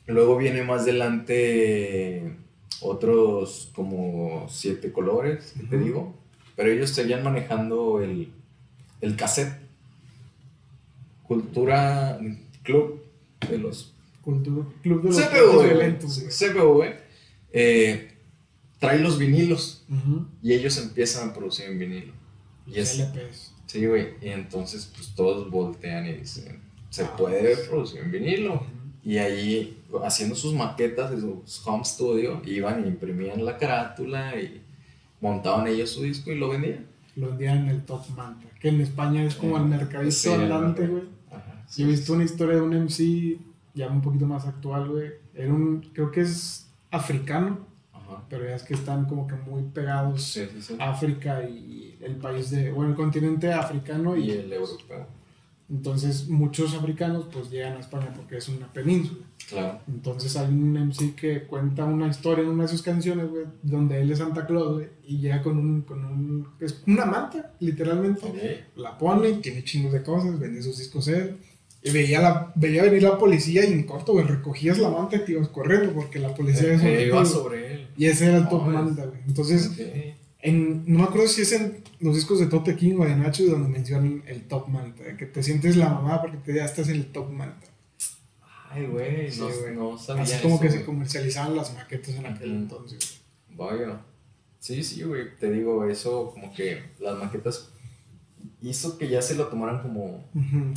Luego viene más adelante otros como siete colores, que te digo. Pero ellos seguían manejando el, el cassette. Cultura Club de los... Cultura Club de los CPV, CPV eh, trae los vinilos y ellos empiezan a producir en vinilo. Y es, LPs. Sí, güey. Y entonces, pues todos voltean y dicen: Se ah, puede pues. producir en vinilo. Y ahí, haciendo sus maquetas de su home studio, iban y imprimían la carátula y montaban ellos su disco y lo vendían. Lo vendían en el Top Manta, que en España es como el mercadito andante, güey. Yo he visto una historia de un MC ya un poquito más actual, güey. Era un, creo que es africano, pero ya es que están como que muy pegados África y el país de, bueno, el continente africano y, el europeo. Entonces muchos africanos pues llegan a España porque es una península. Claro. Entonces hay un MC que cuenta una historia en una de sus canciones, güey, donde él es Santa Claus, güey, y llega con un, con un, es una manta, literalmente. La pone, tiene chingos de cosas, vende sus discos él. Y veía, la, veía venir la policía y en corto, güey, recogías la manta y te ibas corriendo porque la policía... iba sobre él. Y ese era el top manta, güey. Entonces, en, no me acuerdo si es en los discos de Tote King o de Nacho donde mencionan el top manta, que te sientes la mamá porque te, ya estás en el top manta. Ay, güey, no, no, sabía Así como que se comercializaban las maquetas en aquel entonces. Vaya. Sí, sí, güey, te digo, eso como que las maquetas hizo que ya se lo tomaran como,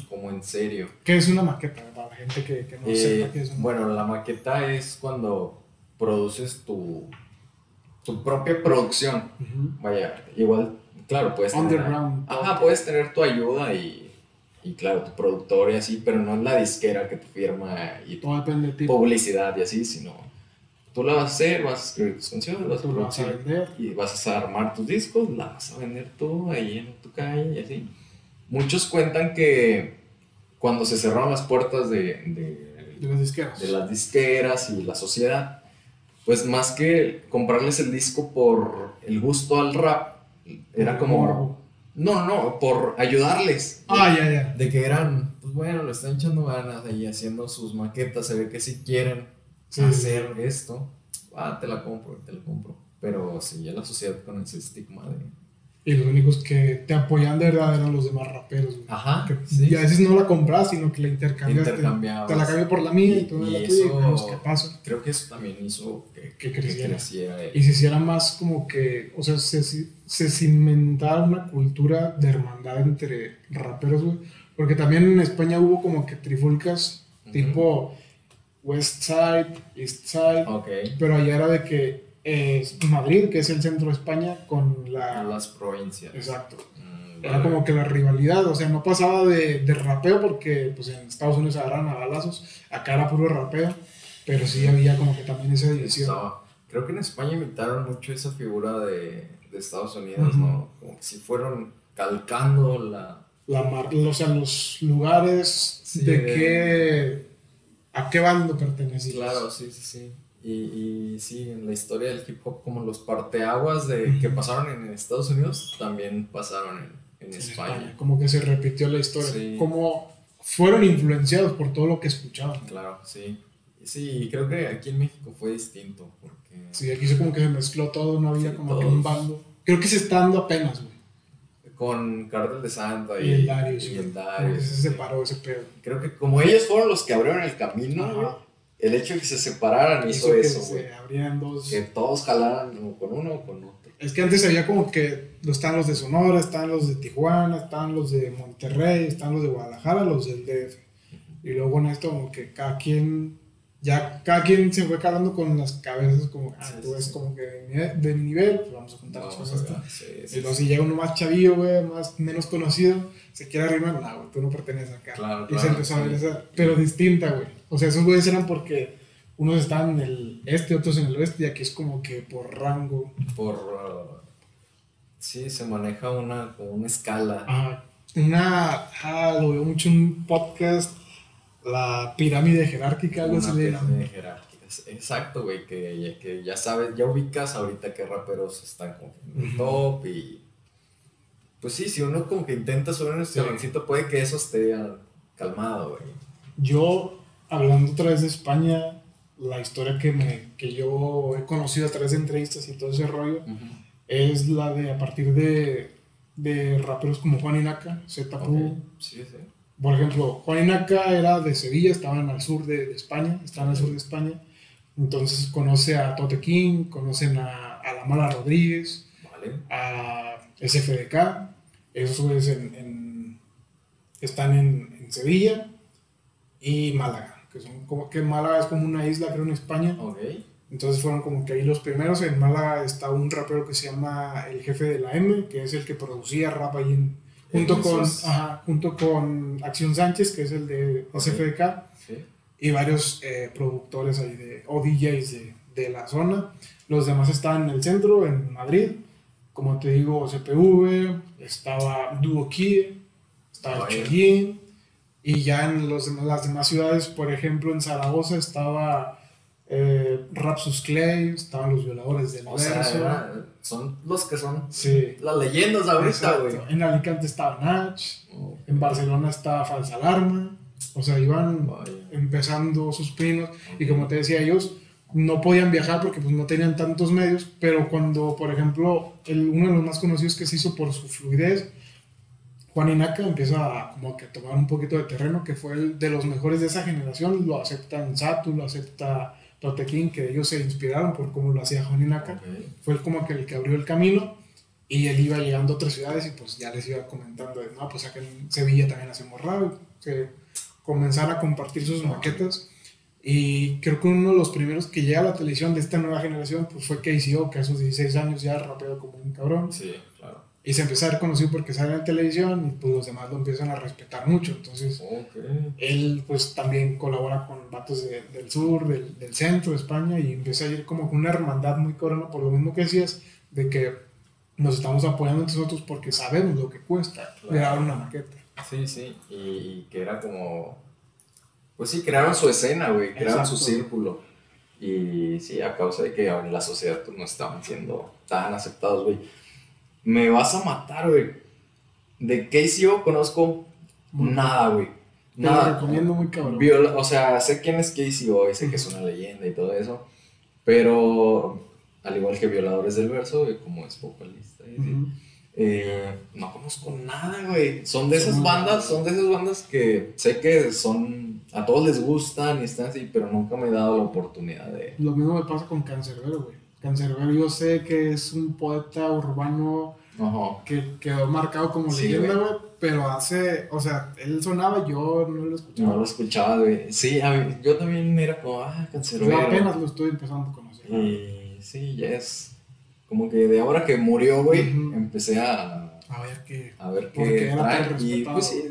como en serio. ¿Qué es una maqueta? Para la gente que, que no eh, sepa qué es una Bueno, la maqueta es cuando produces tu, tu propia producción. Vaya, igual, claro, puedes tener, ajá, puedes tener tu ayuda y, y, claro, tu productor y así, pero no es la disquera que te firma y de publicidad y así, sino tú la vas a hacer, vas a escribir tus canciones, vas a producir y vas a armar tus discos, la vas a vender tú ahí en tu calle y así. Muchos cuentan que cuando se cerraron las puertas de, de, de las disqueras. de las disqueras y la sociedad, pues más que comprarles el disco por el gusto al rap, era como... No, no, por ayudarles. Ah, ya, ya. De que eran, pues bueno, le están echando ganas ahí haciendo sus maquetas, se ve que sí quieren hacer esto. Ah, te la compro, te la compro. Pero sí, ya la sociedad con ese estigma de y los únicos que te apoyan de verdad eran los demás raperos. Ajá. Y a veces no la compras, sino que la intercambiaste. Te la cambié por la mía y, tú la tuya y qué pasa. Creo que eso también hizo que, creciera. y se hiciera más como que, o sea, se, se cimentara una cultura de hermandad entre raperos, güey. Porque también en España hubo como que trifulcas tipo West Side, East Side. Okay. Pero allá era de que Madrid, que es el centro de España, con la... las provincias. Exacto. Mm, era como que la rivalidad, o sea, no pasaba de, de rapeo porque pues en Estados Unidos agarran a balazos, acá era puro rapeo, Pero sí había como que también esa división. Creo que en España imitaron mucho esa figura de, de Estados Unidos, ¿no? Como que si fueron calcando la... la mar, o sea, los lugares de, qué... ¿A qué bando pertenecías? Claro, sí, sí, sí. Y, y, sí, en la historia del hip hop, como los parteaguas de, que pasaron en Estados Unidos, también pasaron en, en, España. Como que se repitió la historia. Como fueron influenciados por todo lo que escuchaban. Claro, sí. Sí, creo que aquí en México fue distinto. Porque... Sí, aquí se como que se mezcló todo, no había como que un bando. Creo que se está dando apenas, güey. Con Cartel de Santa y, y el Darius. Y el Darius. Se separó ese pedo. Creo que como ellos fueron los que abrieron el camino, el hecho de que se separaran hizo, eso, güey. Se abrían dos. Que todos jalaran con uno o con otro. Es que antes había como que están los de Sonora, están los de Tijuana, están los de Monterrey, están los de Guadalajara, los del DF. Y luego en esto como que cada quien ya cada quien se fue calando con las cabezas como, ah, tú eres como que de mi, nivel, pues vamos a juntar las cosas. y luego si llega uno más chavillo, güey, más, menos conocido, se quiere arrimar, no, güey, tú no perteneces acá. Claro, y se empezó a ver esa, pero distinta, güey. O sea, esos güeyes eran porque unos están en el este, otros en el oeste, y aquí es como que por rango. Por, uh, sí, se maneja una, una escala. Ajá, una, ah, lo veo mucho en un podcast la pirámide jerárquica, algo así. pirámide jerárquica. Exacto, güey, que, que, ya sabes, ya ubicas ahorita qué raperos están como en el top y. Pues sí, si uno como que intenta subir un escaloncito, puede que eso esté calmado, güey. Yo, hablando otra vez de España, la historia que, me, que yo he conocido a través de entrevistas y todo ese rollo es la de a partir de, de raperos como Juan Inaca, Z. Sí, sí por ejemplo, Juan Inaca era de Sevilla, estaban al sur de, España, estaban al sur de España. Entonces conoce a Tote King, conocen a, a La Mala Rodríguez, a SFDK. Esos en, están en, Sevilla y Málaga, que son como que Málaga es como una isla, creo, en España. Entonces fueron como que ahí los primeros. En Málaga está un rapero que se llama El Jefe de la M, que es el que producía rap ahí en, junto con, junto con Acción Sánchez, que es el de SFDK, y varios eh, productores ahí de, o DJs de, de, la zona. Los demás estaban en el centro, en Madrid. Como te digo, CPV, estaba Duo Kie, estaba Cheyenne, y ya en los, las demás ciudades, por ejemplo, en Zaragoza estaba eh, Rapsus Clay, estaban los violadores del o verso. son los que son sí. las leyendas ahorita, güey. En Alicante estaba Nach, en Barcelona estaba Falsa Alarma. O sea, iban empezando sus pinos. Y como te decía, ellos no podían viajar porque pues, no tenían tantos medios. Pero cuando, por ejemplo, el, uno de los más conocidos que se hizo por su fluidez, Juan Inaca empieza a, como que tomar un poquito de terreno, que fue el de los mejores de esa generación. Lo acepta Satu, lo acepta Totequín, que ellos se inspiraron por cómo lo hacía Joninaka, fue como que el que abrió el camino y él iba llegando a otras ciudades y pues ya les iba comentando, de, no, pues acá en Sevilla también hacemos rap, que comenzar a compartir sus maquetas. Y creo que uno de los primeros que llega a la televisión de esta nueva generación pues fue KCO, que a sus 16 años ya rapeó como un cabrón. Sí, y se empieza a ser conocido porque sale en televisión y pues los demás lo empiezan a respetar mucho. Entonces, él pues también colabora con vatos del sur, del, del, centro de España y empieza a ir como con una hermandad muy corona por lo mismo que decías, de que nos estamos apoyando entre nosotros porque sabemos lo que cuesta crear una maqueta. Sí, sí, y, que era como, pues sí, crearon su escena, güey, crearon su círculo. Y sí, a causa de que en la sociedad pues, no estaban siendo tan aceptados, güey me vas a matar, güey. De KCO conozco nada, güey. Nada. Te lo recomiendo muy cabrón. o sea, sé quién es KCO y sé que es una leyenda y todo eso. Pero, al igual que Violadores del Verso, como es vocalista, eh, no conozco nada, güey. Son de esas bandas, son de esas bandas que sé que son. A todos les gustan y están así, pero nunca me he dado la oportunidad de. Lo mismo me pasa con Cancerbero, güey. Cancerbero, yo sé que es un poeta urbano que quedó marcado como leyenda, güey, pero hace, o sea, él sonaba, yo no lo escuchaba. No lo escuchaba, güey. Sí, a mí, yo también era como, ah. Yo apenas lo estoy empezando a conocer. Y sí, ya es como que de ahora que murió, güey, empecé a... A ver qué... A ver qué Y pues sí,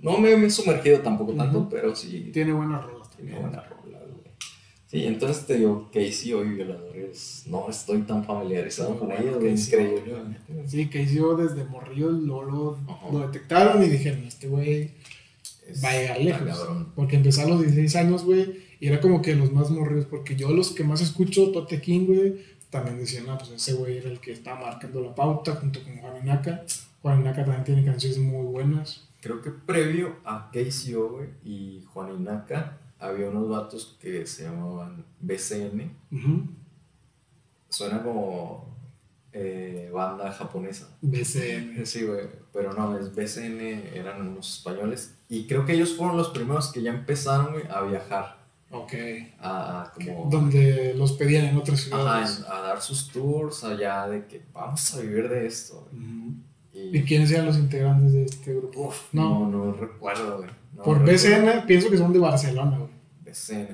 no, me, he sumergido tampoco tanto, pero sí... Tiene buenas rolas. Tiene buenas rolas. Sí, entonces te digo, Casey hoy violadores, no estoy tan familiarizado con ellos, güey, increíble. Sí, Casey desde morrillo lo, lo, lo, detectaron y dijeron, este güey va a llegar lejos. Porque empezó a los 16 años, güey, y era como que los más morridos, porque yo los que más escucho, Tote King, güey, también decían, no, pues ese güey era el que estaba marcando la pauta junto con Juan Inaca. Juan Inaca también tiene canciones muy buenas. Creo que previo a KCO, güey, y Juan Inaca, había unos vatos que se llamaban BCN. Suena como eh, banda japonesa. BCN. Sí, güey, pero no, es BCN, eran unos españoles. Y creo que ellos fueron los primeros que ya empezaron, güey, a viajar. Ok. A, como, Donde los pedían en otras ciudades. a dar sus tours allá de que vamos a vivir de esto. y, quiénes eran los integrantes de este grupo? no, no, recuerdo, güey. Por BCN pienso que son de Barcelona, güey.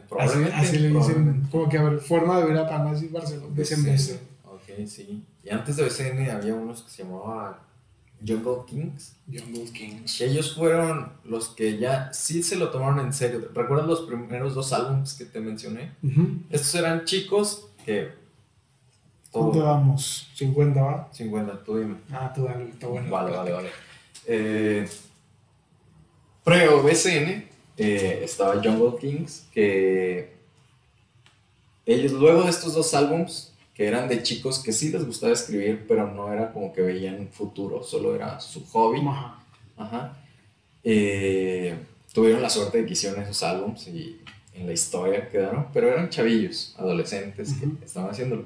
Probablemente. Así, le dicen, como que a ver, forma de ver a Panassi Barcelona. BCN. Ok, sí. Y antes de BCN había unos que se llamaban Jungle Kings. Jungle Kings. ellos fueron los que ya sí se lo tomaron en serio. ¿Recuerdas los primeros dos álbumes que te mencioné? Estos eran chicos que. ¿Cuánto damos? ¿50 va? 50, tú dime. Ah, tú dale, está bueno. Vale, vale, vale. Eh, Preo BCN eh, estaba Jungle Kings, que ellos luego de estos dos álbums que eran de chicos que sí les gustaba escribir, pero no era como que veían futuro, solo era su hobby. Ajá. Eh, tuvieron la suerte de que hicieron esos álbums y en la historia quedaron, pero eran chavillos, adolescentes que estaban haciéndolo.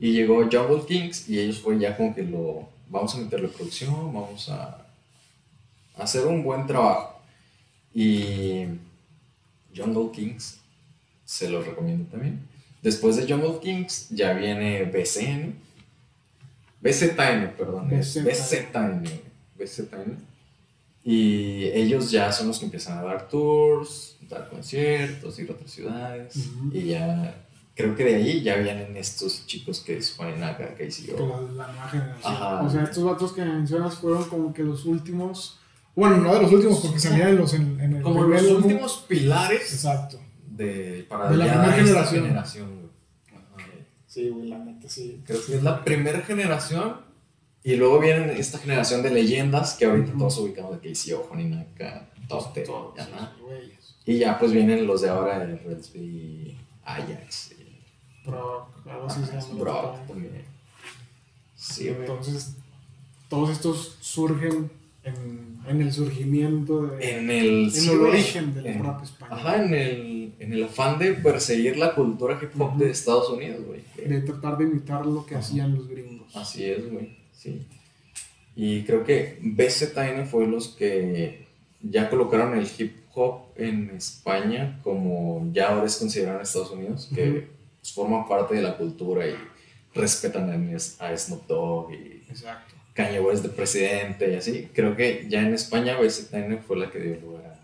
Y llegó Jungle Kings y ellos fueron ya como que lo, vamos a meterle producción, vamos a hacer un buen trabajo. Y Jungle Kings se los recomiendo también. Después de Jungle Kings ya viene BCN. BZN, perdón. BZN. BZN. Y ellos ya son los que empiezan a dar tours, dar conciertos, ir a otras ciudades. Y ya creo que de ahí ya vienen estos chicos que es Juan acá, que hicieron. La, la nueva generación. O sea, estos datos que mencionas fueron como que los últimos. Bueno, no de los últimos, porque salían los en, en el. Como los últimos pilares. Exacto de, para de la primera generación. generación sí, güey, la neta, sí. Creo que es la primera generación. Y luego viene esta generación de leyendas que ahorita todos ubicamos de KCO, Juaninaka, Toste. Todos, y ya pues vienen los de ahora, el Redsby, Ajax. Brock, algo así se llama. Brock también. Sí, Entonces, todos estos surgen en, en el surgimiento de, en el, en el origen del rap español. Ajá, en el, en el afán de perseguir la cultura hip hop de Estados Unidos, güey. De tratar de imitar lo que hacían los gringos. Así es, güey, sí. Y creo que BZN fue los que ya colocaron el hip hop en España como ya ahora es considerado en Estados Unidos, que pues, forman parte de la cultura y respetan a, Snoop Dogg y Exacto. Kanye West de presidente y así. Creo que ya en España BZN fue la que dio lugar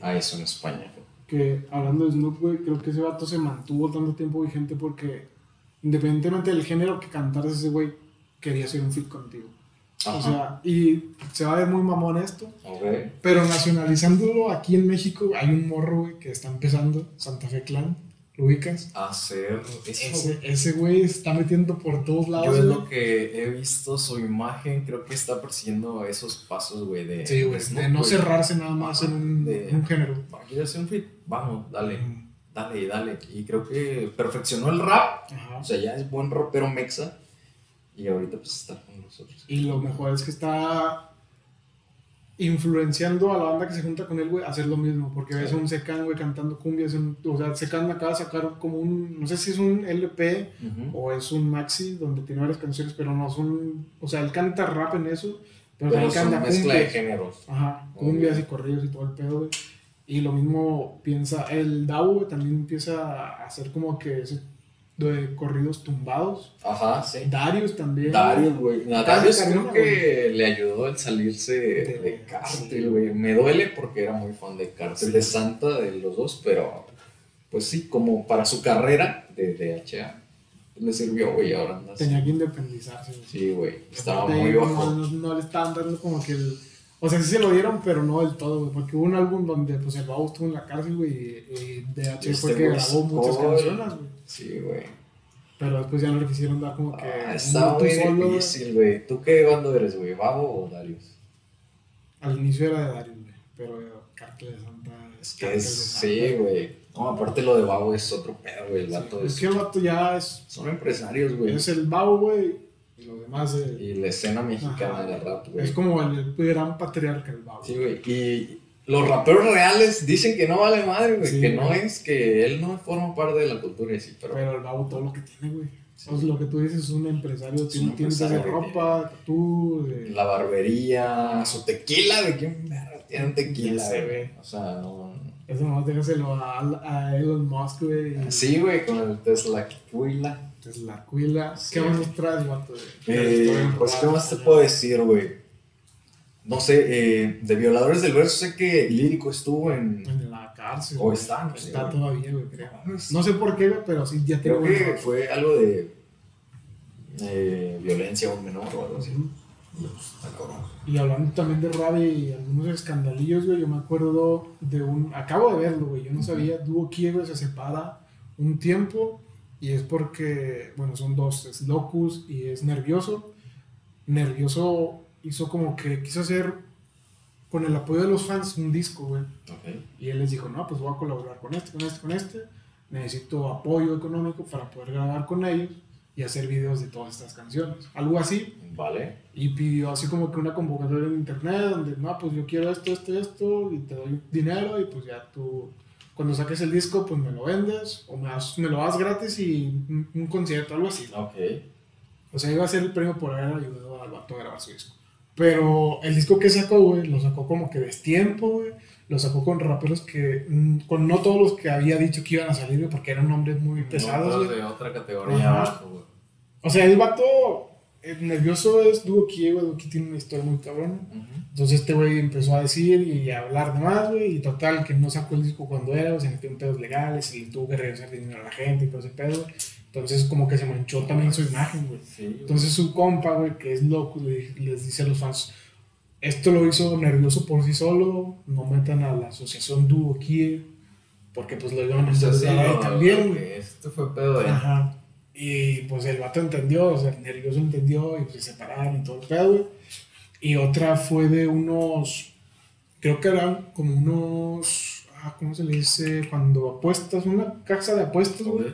a, eso en España. Que hablando de Snoop, güey, creo que ese vato se mantuvo tanto tiempo vigente porque independientemente del género que cantaras ese güey, quería hacer un fit contigo. O sea, y se va a ver muy mamón esto. Pero nacionalizándolo aquí en México, hay un morro, güey, que está empezando, Santa Fe Clan ¿Lo ubicas? Hacer eso. Ese güey está metiendo por todos lados. Yo es lo que he visto su imagen, creo que está persiguiendo esos pasos, güey, de... Sí, güey, de no cerrarse nada más en un, género. ¿Quieres hacer un fit? Vamos, dale, dale, dale. Y creo que perfeccionó el rap. O sea, ya es buen rapero mexa. Y ahorita pues está con nosotros. Y lo mejor es que está influenciando a la banda que se junta con él, güey, a hacer lo mismo. Porque ves un Secan, güey, cantando cumbias. o sea, Secan acaba de sacar como un. No sé si es un LP o es un maxi donde tiene varias canciones, pero no son. O sea, él canta rap en eso. Pero, también canta mezcla de géneros. Ajá, cumbias y corridos y todo el pedo, güey. Y lo mismo piensa. El DAO, güey, también empieza a hacer como que ese de corridos tumbados. Ajá, sí. Darius también. Darius, güey. Darius creo que le ayudó al salirse de, de güey. Me duele porque era muy fan de Cartel, de Santa, de los dos, pero pues sí, como para su carrera de DHA. Le sirvió, güey, ahora anda Tenía que independizarse. Sí, güey. Estaba muy bajo. No, le estaban dando como que el O sea, sí se lo dieron, pero no del todo, güey. Porque hubo un álbum donde pues el Babo estuvo en la cárcel, güey. Y, DH fue Este que güey grabó muchas canciones, güey. Sí, güey. Pero después ya no le quisieron dar como que. Ah, está muy solo, difícil, güey. ¿Tú qué bando eres, güey? ¿Babo o Darius? Al inicio era de Darius, güey. Pero Cartel de Santa. Es que Cártel es, sí, güey. No, aparte lo de Babo es otro pedo, güey. El Sí, vato Es es... que el vato ya es. Son empresarios, güey. Es el Babo, güey. Y lo demás eh, Y la escena mexicana de rap, güey. es como el gran patriarca, el Babo. Sí, güey. Y los raperos reales dicen que no vale madre, güey. Sí, que no es, que él no forma parte de la cultura y sí, pero... Pero el Babo todo lo que tiene, güey. Sí. Sea, lo que tú dices es un empresario, Es tiene un de empresario que ropa, tú, de... La barbería, su tequila, ¿de quién tiene un tequila, sé, güey? O sea, no... Eso nomás déjaselo a, a Elon Musk, güey. Sí, güey, con el Tesla Tequila. Entonces, la cuila. Sí. ¿Qué más nos traes, vato? Eh, pues, ¿qué más te puedo decir, güey? No sé, eh, de Violadores del Verso sé que Lírico estuvo en... En la cárcel. O está, no Está güey. todavía, güey, creo. No sé por qué, güey, pero sí, ya Creo que fue algo de eh, violencia a un menor o algo así. Y, está cabrón. Y hablando también de rabia y algunos escandalillos, güey, yo me acuerdo de un... Acabo de verlo, güey, yo no sabía. Dúo Quiego se separa un tiempo y es porque, bueno, son dos, es Locus y es Nervioso. Nervioso hizo como que quiso hacer, con el apoyo de los fans, un disco, güey. Ok. Y él les dijo, no, pues voy a colaborar con este, con este, con este. Necesito apoyo económico para poder grabar con ellos y hacer videos de todas estas canciones. Algo así. Vale. Y pidió así como que una convocatoria en internet donde, no, pues yo quiero esto, esto, esto, y te doy dinero y pues ya tú, cuando saques el disco, pues me lo vendes o me, das- me lo das gratis y un, un concierto, algo así. Ok. O sea, iba a ser el premio por haber ayudado al vato a grabar su disco. Pero el disco que sacó, güey, lo sacó como que destiempo, güey. Lo sacó con raperos que, mm, con no todos los que había dicho que iban a salir, güey, porque eran nombres muy pesados, güey. de otra categoría Ajá. O sea, el vato eh, nervioso es Duoki, güey. Duoki tiene una historia muy cabrona. Ujú. Entonces este güey empezó a decir y a hablar de más, güey. Y total, que no sacó el disco cuando era, o se metió en pedos legales y tuvo que regresar dinero a la gente y todo ese pedo. Entonces como que se manchó también su imagen, güey. Sí. Entonces su compa, güey, que es loco, le- les dice a los fans, esto lo hizo nervioso por sí solo, no metan a la asociación Duo Kie, porque pues lo iban a sí, hacer también, güey. Esto fue pedo. Ajá. Y pues el vato entendió, o sea, el nervioso entendió y pues se separaron y todo el pedo. Y otra fue de unos, creo que eran como unos, ah, ¿cómo se le dice? Cuando apuestas, una casa de apuestas, güey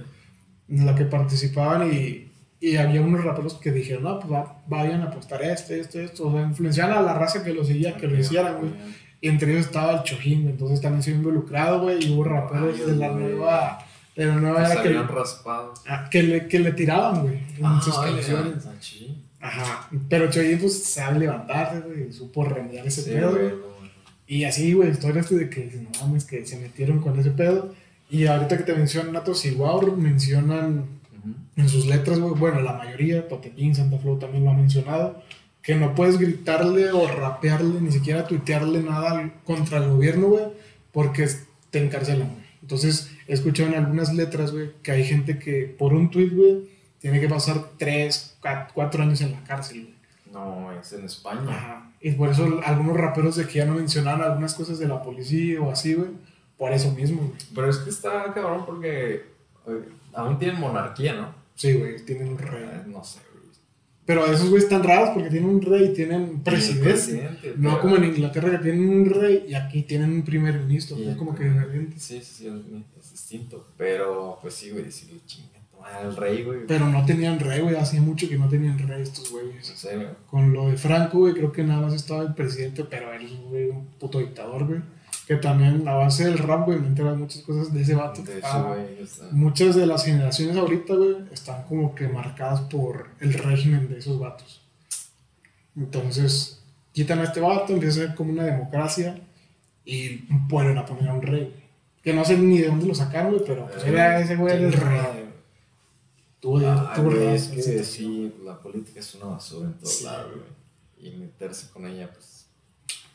en la que participaban y, y había unos raperos que dijeron, no, pues va- vayan a apostar esto, esto, esto, o sea, influenciaban a la raza que lo seguía, que lo hicieran, güey. Y entre ellos estaba el Chojín, entonces también se involucrado, güey, y hubo raperos de la nueva, nueva Que era que, salían raspados. ah, que, le, que le tiraban, güey, en sus Ah, canciones. ya, sí. Ajá, pero Chojín pues sabe levantarse, güey, y supo remediar ese Sí, pedo, güey, güey. no, Y así, güey, historias de que no mames, que se metieron con ese pedo. Y ahorita que te mencionan y Wow, mencionan Ujú. en sus letras, güey, bueno, la mayoría, Totequín, Santa Flow también lo ha mencionado, que no puedes gritarle o rapearle, ni siquiera tuitearle nada contra el gobierno, güey, porque te encarcelan, güey. Entonces, he escuchado en algunas letras, güey, que hay gente que por un tuit, güey, tiene que pasar 3, 4 años en la cárcel, güey. No, es en España. Ajá. Y por eso algunos raperos de que ya no mencionaban algunas cosas de la policía o así, güey, por eso mismo, güey. Pero es que está cabrón porque eh, aún tienen monarquía, ¿no? Sí, güey, tienen un rey. Eh, No sé. Pero esos güeyes están raros porque tienen un rey y tienen presidente. Presidente, No pero- como en Inglaterra que tienen un rey y aquí tienen un primer ministro. El como que diferente. Sí, sí, sí, es, distinto. Pero, pues sí, güey, sí, chinga, el rey, güey. Pero no tenían rey, güey. Hacía mucho que no tenían rey estos güeyes. serio. Con lo de Franco, güey, creo que nada más estaba el presidente, pero él es güey, un puto dictador, güey. Que también a base del rap, güey, me entera de muchas cosas de ese vato. De estaba- güey. está- Muchas de las generaciones ahorita, güey, están como que marcadas por el régimen de esos vatos. Entonces, quitan a este vato, empieza a ser como una democracia y vuelven a poner a un rey. Que no sé ni de dónde lo sacaron, güey, pero pues era ese güey el rey. Tuvo, Ah, es que sí. sí, la política es una basura en todos Sí. lados, güey. Y meterse con ella, pues.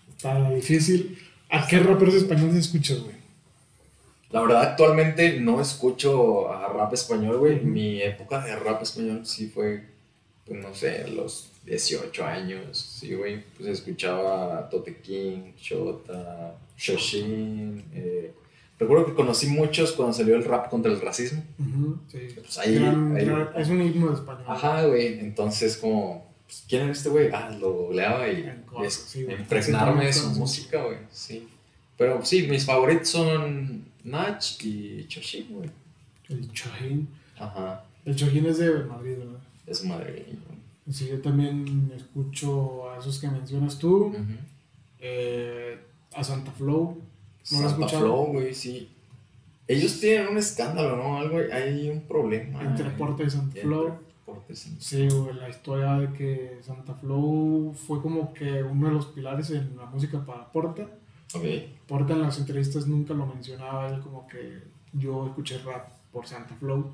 Está difícil. ¿A qué raperos españoles escuchas, güey? La verdad, actualmente no escucho a rap español, güey. Mi época de rap español sí fue, pues no sé, los 18 años, sí, güey, pues escuchaba Tote King, Shota, Shoshin. Eh, recuerdo que conocí muchos cuando salió el rap contra el racismo. sí. Pues ahí, es un himno de español. Ajá, güey, entonces como, pues, ¿quién es este güey? Ah, lo googleaba y impregnarme de su música, güey, sí. Pero sí, mis favoritos son Nach y Choshin, güey. El Choshin. Ajá. El Choshin es de Madrid, ¿verdad? Es Madrid. Sí, yo también escucho a esos que mencionas tú. eh, a Santa Flow. ¿No Santa Flow, güey, sí. Ellos tienen un escándalo, ¿no? Algo, hay un problema. Entre Porta y Santa Flow. Sí, güey, la historia de que Santa Flow fue como que uno de los pilares en la música para Porta. Okay. Porta en las entrevistas nunca lo mencionaba, él como que yo escuché rap por Santa Flow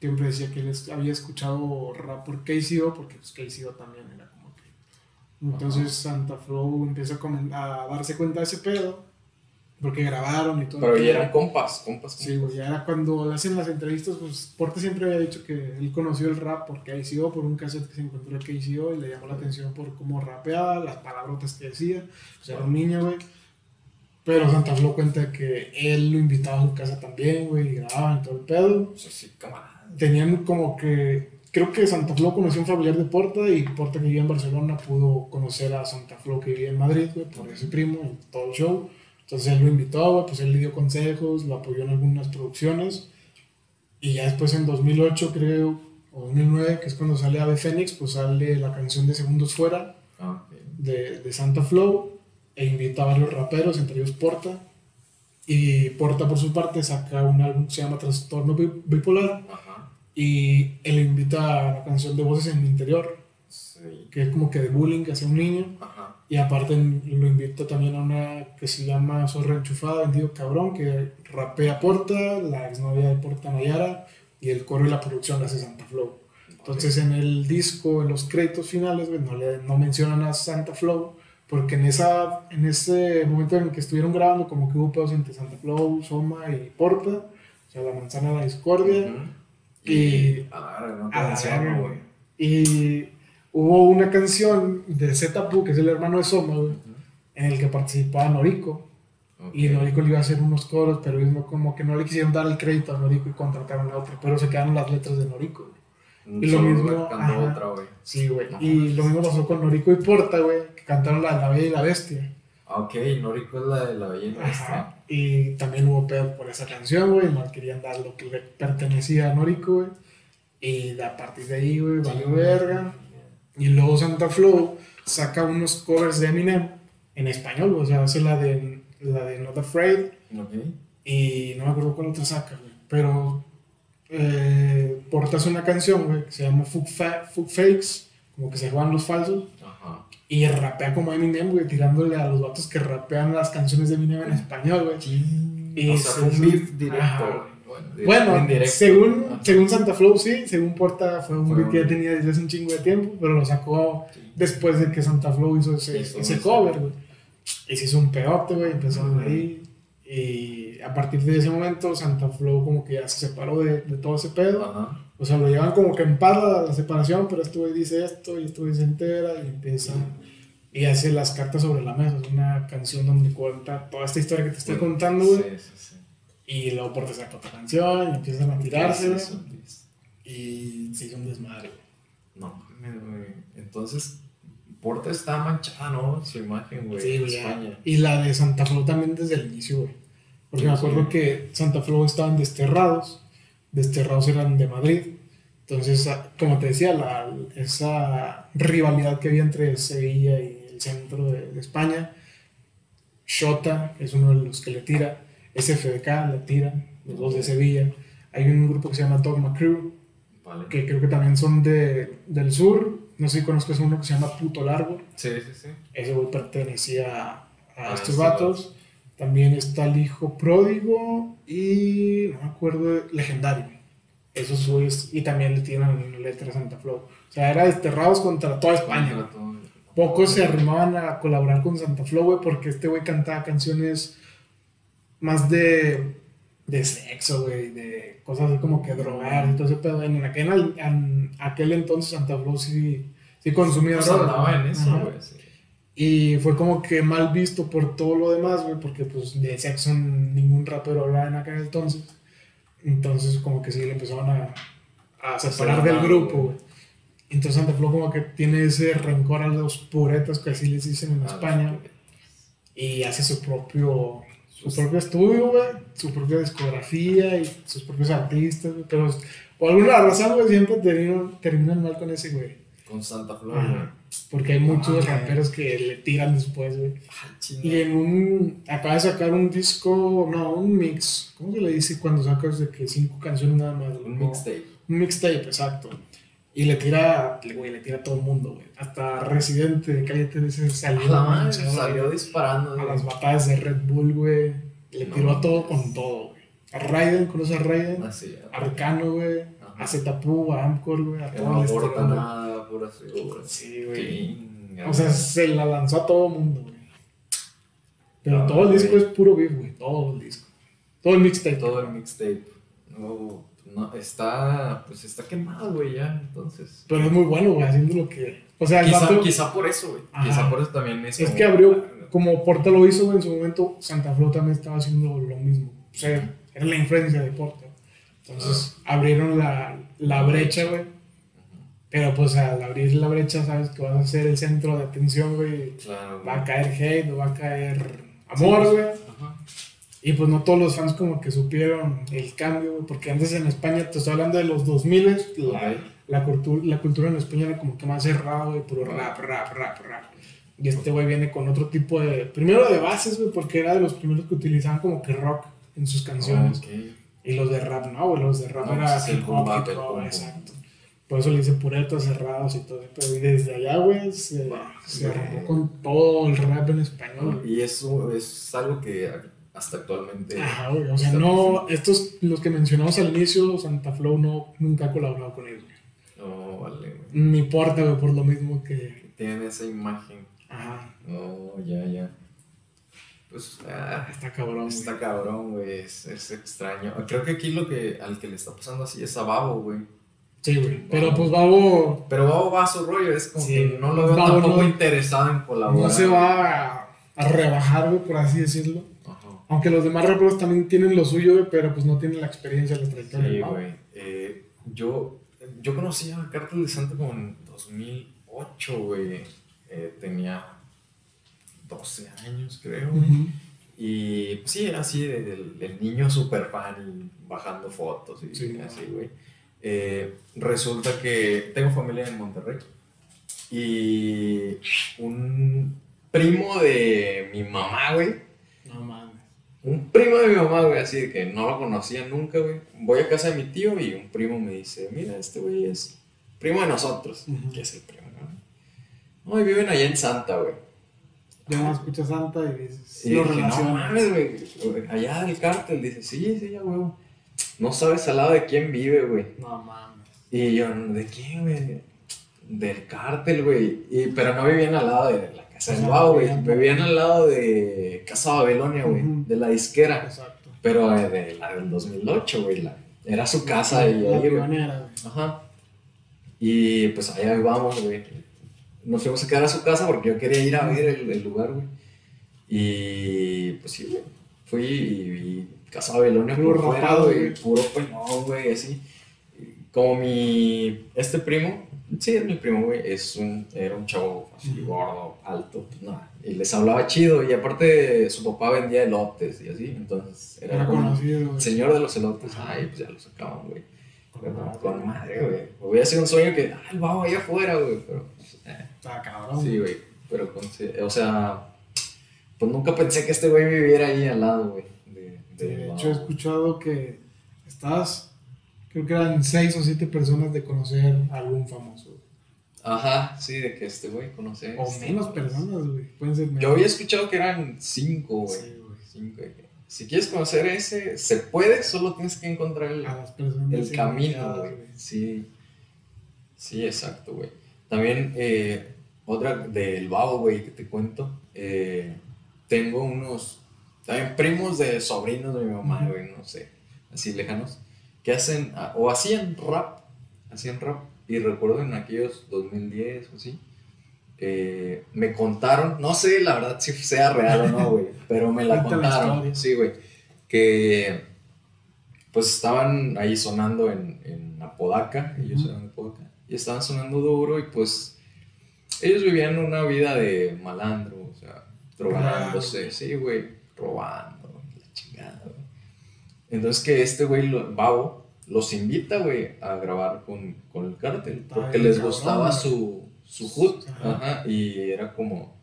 siempre decía que él había escuchado rap por KCO, porque pues KCO también era como que... Entonces Santa Flow empieza a, darse cuenta de ese pedo, porque grabaron y todo. Pero ya eran compas, compas. Sí, güey, ya era cuando hacen las entrevistas, pues Porte siempre había dicho que él conoció el rap por KCO, por un cassette que se encontró en KCO y le llamó la atención por cómo rapeaba, las palabrotas que decía. Sea, era un niño, güey. Pero Santa Flow cuenta que él lo invitaba a su casa también, güey, y grababan todo el pedo. Sea, sí, camarada tenían como que, creo que Santa Flo conoció a un familiar de Porta y Porta que vivía en Barcelona pudo conocer a Santa Flo que vivía en Madrid, güey, por ese primo, en todo el show. Entonces él lo invitó, pues él le dio consejos, lo apoyó en algunas producciones. Y ya después en 2008, creo, o 2009, que es cuando sale Ave Fénix, pues sale la canción de Segundos Fuera ah, de, de Santa Flow e invita a varios raperos, entre ellos Porta. Y Porta, por su parte, saca un álbum que se llama Trastorno Bipolar. Y él invita a la canción de Voces en mi interior, que es como que de bullying hacia un niño. Y aparte lo invita también a una que se llama Zorra Enchufada, Vendido Cabrón, que rapea Porta, la exnovia de Porta Nayara, y el coro y la producción la hace Santa Flow. Entonces en el disco, en los créditos finales, no, le, no mencionan a Santa Flow, porque en, esa, en ese momento en el que estuvieron grabando, como que hubo pedos entre Santa Flow, Soma y Porta, o sea, la manzana de la discordia. Y, y hubo una canción de Zetapu, que es el hermano de Soma, en el que participaba Noriko. Y Noriko le iba a hacer unos coros, pero mismo como que no le quisieron dar el crédito a Noriko y contrataron a otro, pero se quedaron las letras de Noriko. Y lo mismo. sí, güey. Y lo mismo pasó con Noriko y Porta, güey, que cantaron la, la Bella y la Bestia. Ah, ok, Noriko es la de la Bella y la Bestia. Y también hubo pedo por esa canción, güey. No querían dar lo que le pertenecía a Noriko, güey. Y a partir de ahí, güey, valió verga. Y luego Santa Flow saca unos covers de Eminem en español. O sea, hace la de, la de Not Afraid. Okay. Y no me acuerdo cuál otra saca, güey. Pero eh, portas una canción, güey, que se llama Fuck, Fakes, como que se juegan los falsos. Y rapea como Eminem, güey, tirándole a los vatos que rapean las canciones de Eminem en español, güey. Y o sea, fue un beef directo, Bueno, según, según Santa Flow, sí, según Porta, fue un beat que ya tenía desde hace un chingo de tiempo, pero lo sacó después de que Santa Flow hizo ese, ese cover, güey. Y se hizo un peote, güey, empezó ahí. Y a partir de ese momento, Santa Flow como que ya se separó de, de todo ese pedo. O sea, lo llevan como que en parla la separación, pero este güey dice esto y este güey se entera y empieza y hace las cartas sobre la mesa. Es una canción donde cuenta toda esta historia que te estoy contando, güey. Sí, sí, sí. Y luego por saca otra canción y empiezan a tirarse, Y se hizo un desmadre, No, entonces Porta está manchada, ¿no? Su imagen, güey. Sí, España. Y la de Santa Flo también desde el inicio, güey. Porque me acuerdo que Santa Flo estaban desterrados desterrados eran de Madrid. Entonces, como te decía, la, esa rivalidad que había entre Sevilla y el centro de, España, Shota es uno de los que le tira, SFDK le tira, los dos de Sevilla. Hay un grupo que se llama Dogma Crew, que creo que también son de, del sur. No sé si conozcas uno que se llama Puto Largo. Sí, sí, sí. Ese güey pertenecía a, ah, estos vatos. También está el hijo pródigo y no me acuerdo, legendario. Esos güeyes, y también le tienen letra Santa Flow. O sea, era desterrados contra toda España. Pocos se arrimaban a colaborar con Santa Flow, güey, porque este güey cantaba canciones más de de sexo, güey, de cosas así como que drogar ese pedo. En aquel, en aquel entonces Santa Claus sí, sí consumía pues droga. en eso, güey. Y fue como que mal visto por todo lo demás, güey, porque pues de sexo ningún rapero hablaba en aquel entonces. Entonces como que sí le empezaron a, a separar del grupo, güey. Entonces Santa Claus como que tiene ese rencor a los puretas que así les dicen en España. Y hace su propio su propio estudio, güey, su propia discografía y sus propios artistas, güey. Pero por alguna razón, güey, siempre terminan, terminan mal con ese, güey. Con Santa Flor, güey. Porque hay muchos ah, raperos que le tiran después, güey. Ah, y en un. Acaba de sacar un disco. No, un mix. ¿Cómo se le dice cuando sacas de que cinco canciones nada más? Un mixtape. Un mixtape, exacto. Y le tira, güey, le tira a todo el mundo, güey. Hasta Residente de Calle 13 salió. A salió disparando, A las batallas de Red Bull, güey. Le tiró a todo con todo, güey. A Raiden, ¿conoces a Raiden? Así, a Arcano, güey. A Zetapu, a Amcor, güey. A todo el No nada, pura segura. Sí, güey. O sea, se la lanzó a todo el mundo, güey. Pero todo el disco es puro beef, güey. Todo el disco. Todo el mixtape. Todo el mixtape. No no, está, pues está quemado, güey, ya, entonces. Pero es muy bueno, güey, haciendo lo que... O sea, quizá, quizá por eso, güey. Quizá por eso también es... Es que abrió, como Porta lo hizo, güey, en su momento, Santa Flor también estaba haciendo lo mismo. O sea, era la influencia de Porta. Entonces, abrieron la, la brecha, güey. Pero pues al abrir la brecha, sabes que vas a ser el centro de atención, güey. Claro, va a caer hate, no va a caer amor, güey. Y pues no todos los fans como que supieron el cambio, porque antes en España, te estoy hablando de los 2000, la, la, cultura, la cultura en España era como que más cerrada, güey, puro rap, rap, rap, rap. Y este güey viene con otro tipo de, primero de bases, güey, porque era de los primeros que utilizaban como que rock en sus canciones. Y los de rap, no, güey, los de rap era pues hip hop, exacto. Por eso le dice puretos cerrados y todo. Pero y desde allá, güey, se, se con todo el rap en español. Y eso es algo que hasta actualmente. Ajá, güey. O sea, no, estos, los que mencionamos al inicio, Santa Flow no, nunca ha colaborado con ellos, No, vale, güey. Ni importa, güey, por lo mismo que. Tienen esa imagen. Ajá. No, ya, ya. Pues, ah, está cabrón. Está cabrón, güey. Es, es, extraño. Creo que aquí lo que al que le está pasando así es a Babo, güey. Sí, güey. Pero pues Babo. Pero Babo va a su rollo. Es como que no lo veo tampoco interesado en colaborar. No se va a, a rebajar, güey, por así decirlo. Aunque los demás raperos también tienen lo suyo, pero pues no tienen la experiencia, la trayectoria. Sí, güey. Eh, yo, yo conocí a Cartel de Santa como en 2008, güey. Eh, tenía 12 años, creo. Y pues sí, era así, del, niño super fan bajando fotos y así, güey. Eh, resulta que tengo familia en Monterrey. Y un primo de mi mamá, güey. Un primo de mi mamá, güey, así de que no lo conocía nunca, güey. Voy a casa de mi tío y un primo me dice, mira, este güey es primo de nosotros. ¿Qué es el primo, no? No, y viven allá en Santa, güey. Ya no escuchas Santa y dices, y lo dije, no mames, güey, allá del cártel, dice, sí, sí, ya, güey. No sabes al lado de quién vive, güey. No mames. Y yo, ¿de quién, güey? Del cártel, güey. pero no vivían al lado de la Wow, güey. Vivían al lado de Casa Babilonia, güey. De la disquera. Exacto. Pero eh, de la del 2008, güey. Era su casa y ahí, güey. Ajá. Y pues allá vamos, güey. Nos fuimos a quedar a su casa porque yo quería ir a ver el, lugar, güey. Y pues sí, güey. Fui y vi Casa Babilonia puro por fuera, güey. Puro pues no, güey, así. Como mi. Este primo Sí, es mi primo, güey. Es un, era un chavo así, gordo, alto. No, y les hablaba chido. Y aparte, su papá vendía elotes y así. Entonces, era, era conocido, Señor de los elotes. Ay, pues ya lo sacaban, güey. Con, madre, güey. Hubiera sido un sueño que, ah, el babo allá afuera, güey. Pero, pues, eh. Está cabrón. Sí, güey. Pero, con, o sea, pues nunca pensé que este güey viviera ahí al lado, güey. De, de, de hecho, he escuchado que estás creo que eran seis o siete personas de conocer a algún famoso. Ajá, sí, de que este güey conoce. O menos personas, güey. Pueden ser Yo había escuchado que eran cinco, güey. Sí, güey. Cinco. Si quieres conocer ese, se puede, solo tienes que encontrar el, el camino, güey. Sí. Sí, exacto, güey. También, eh, otra del babo, güey, que te cuento. Eh, tengo unos, también primos de sobrinos de mi mamá, güey, no sé así lejanos, que hacen, ah, o hacían rap, hacían rap, y recuerdo en aquellos 2010 o así, eh, me contaron, no sé la verdad si sea real o no, güey, pero me la contaron, sí, güey, que pues estaban ahí sonando en, en Apodaca, y yo Apodaca, y estaban sonando duro y pues ellos vivían una vida de malandro, o sea, drogándose, sí, güey, robando, la chingada. Entonces que este güey, Babo, los invita, güey, a grabar con, con el cártel, porque les gustaba su, su hood, ajá, y era como...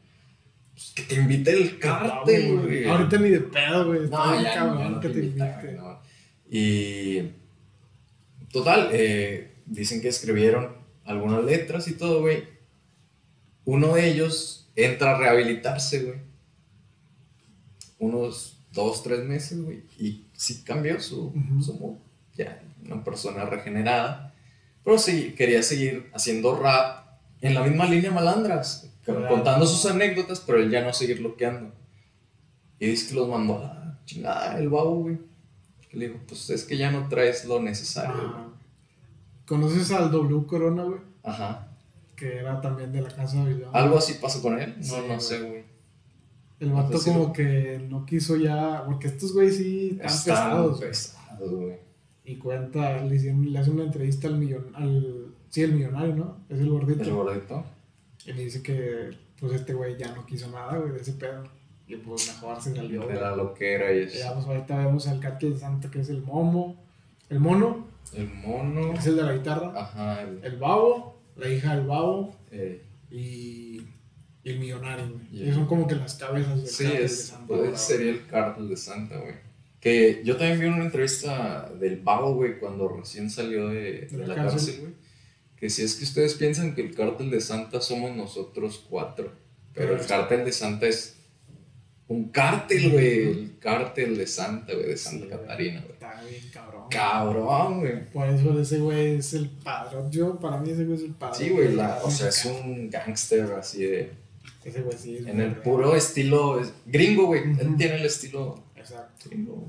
Pues, que te invite el cártel, güey. Ahorita ni de pedo, güey. No, ya, cabrón, que te invite. Y total, eh, dicen que escribieron algunas letras y todo, güey. Uno de ellos entra a rehabilitarse, güey. Unos dos, tres meses, güey. Y sí cambió su, su Ya, una persona regenerada. Pero sí, quería seguir haciendo rap en la misma línea malandras. Contando sus anécdotas, pero él ya no seguir bloqueando. Y dice que los mandó a chingada el babo, güey le digo, pues es que ya no traes lo necesario. ¿Conoces al W Corona, güey? Ajá. Que era también de la casa de ¿Algo así pasó con él? No, no sé, güey. El vato como que no quiso ya, porque estos güey sí están, pesados. güey. Y cuenta, le, le hace una entrevista al millon, al, sí, el millonario, ¿no? Es el gordito. El gordito. Y le dice que, pues este güey ya no quiso nada, güey, de ese pedo. Y pues mejor se salió. De la loquera y eso. Ya, pues ahorita vemos al Cártel de Santa, que es el Momo. El Mono. El Mono. Es el de la guitarra. Ajá. El, Babo, la hija del Babo. Eh. Y, y, el Millonario, güey. Y son como que las cabezas del sí, Cártel de Santa. Pues sería el Cártel de Santa, güey. Que yo también vi una entrevista del Babo, güey, cuando recién salió de, de, la, cárcel, güey. Que si es que ustedes piensan que el Cártel de Santa somos nosotros cuatro. Pero el Cártel de Santa es un cártel, güey. El cártel de Santa, güey, de Santa Catarina, güey. Está bien cabrón. Cabrón, güey. Por eso ese güey es el padre. Yo, para mí, ese güey es el padre. Sí, güey, o sea, es un gángster así de. Ese güey sí. en el puro estilo gringo, güey. Él tiene el estilo. Exacto. Gringo.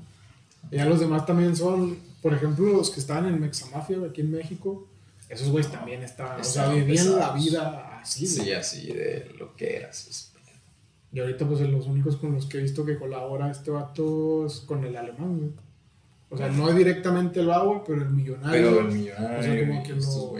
Ya los demás también son, por ejemplo, los que estaban en Mexamafia, aquí en México. Esos güeyes también estaban. o sea, vivían la vida así, güey. Sí, así, de lo que eras. Y ahorita, pues, los únicos con los que he visto que colabora este vato es con el alemán, güey. O sea, no es directamente el vago, pero el millonario. Pero el millonario. O sea, como que lo...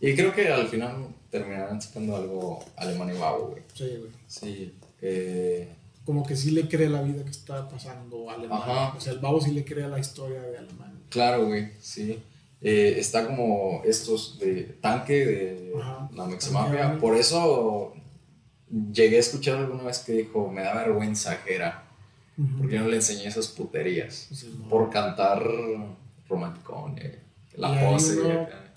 Y creo que al final terminarán sacando algo alemán y vago, güey. Sí, güey. Sí. Eh... Como que sí le cree la vida que está pasando alemán. Ajá. O sea, el vago sí le cree la historia de alemán. Claro, güey, sí. Eh, está como estos de tanque de la Meximafia. Por eso llegué a escuchar alguna vez que dijo, me da vergüenza que era, porque no le enseñé esas puterías, por cantar romanticón, eh, la pose.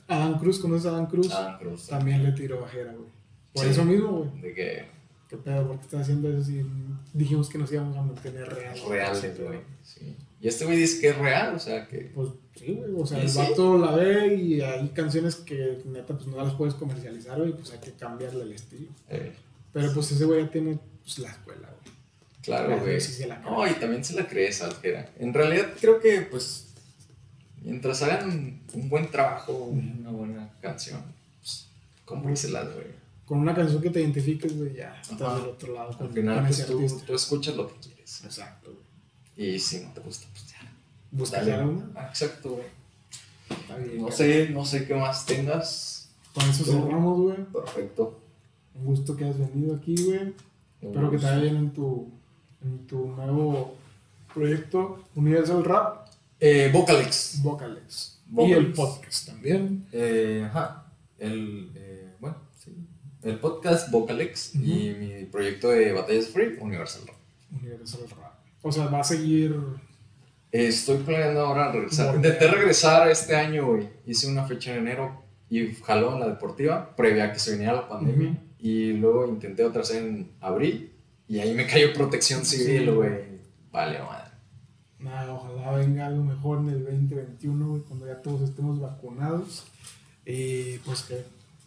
Adán Cruz, ¿conoces a Adán Cruz? Adán Cruz. También le tiró bajera, güey. Por eso mismo, güey. ¿De qué? ¿Qué pedo? ¿Por qué estás haciendo eso si dijimos que nos íbamos a mantener real? Real, güey. Sí. Y este güey dice que es real, o sea que. Pues sí, güey. O sea, el vato la ve y hay canciones que neta pues no las puedes comercializar, güey, pues hay que cambiarle el estilo. Eh. Pero pues ese güey ya tiene pues, la escuela, güey. Claro, güey. no, y también se la cree Salgera. En realidad creo que, pues, mientras hagan un buen trabajo, una buena canción, pues, compréselas, güey. Con una canción que te identifiques, güey, ya estás del otro lado. Al final, pues, tú, tú, escuchas lo que quieres. Exacto, güey. Y si no te gusta, pues ya. Busca una. Ah, exacto, güey. no sé, no sé qué más tengas. Con eso cerramos, güey. Perfecto. Un gusto que hayas venido aquí, güey. Espero que te vaya bien en tu, en tu nuevo proyecto Universal Rap. Eh, Vocalex. Vocalex. Y el podcast también. Eh, ajá. El, eh, bueno, sí. El podcast Vocalex y mi proyecto de Batallas Free, Universal Rap. Universal Rap. O sea, va a seguir. estoy planeando ahora regresar. Intenté regresar este año, güey. Hice una fecha en enero y jaló en la deportiva, previa a que se viniera la pandemia. Y luego intenté otra vez en abril y ahí me cayó protección civil, güey. Vale, madre. Nada, ojalá venga algo mejor en el 2021, güey, cuando ya todos estemos vacunados. Y pues que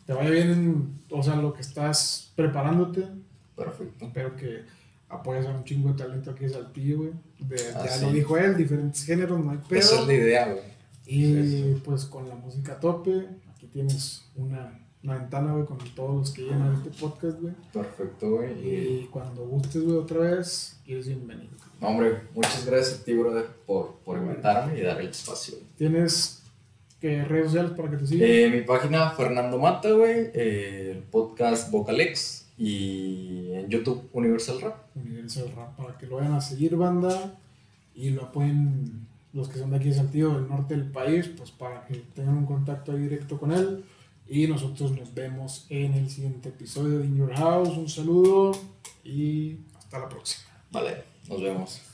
te vaya bien en, o sea, lo que estás preparándote. Perfecto. Espero que apoyas a un chingo de talento aquí de Saltillo, güey. Ah, ya lo dijo él, diferentes géneros, no hay pedo. Esa es la idea, güey. Y pues con la música a tope, aquí tienes una, una ventana, güey, con todos los que llenan este podcast, güey. Perfecto, güey. Y cuando gustes, güey, otra vez, eres bienvenido. No, hombre, muchas gracias a ti, brother, por, por invitarme y dar el espacio. ¿Tienes ¿Qué redes sociales para que te sigan? Eh, mi página Fernando Mata, güey. Eh, el podcast Vocalex. Y en YouTube Universal Rap. Universal Rap, para que lo vayan a seguir, banda. Y lo apoyen los que son de aquí de Santiago, del norte del país, pues para que tengan un contacto directo con él. Y nosotros nos vemos en el siguiente episodio de In Your House. Un saludo y hasta la próxima. Vale, nos vemos.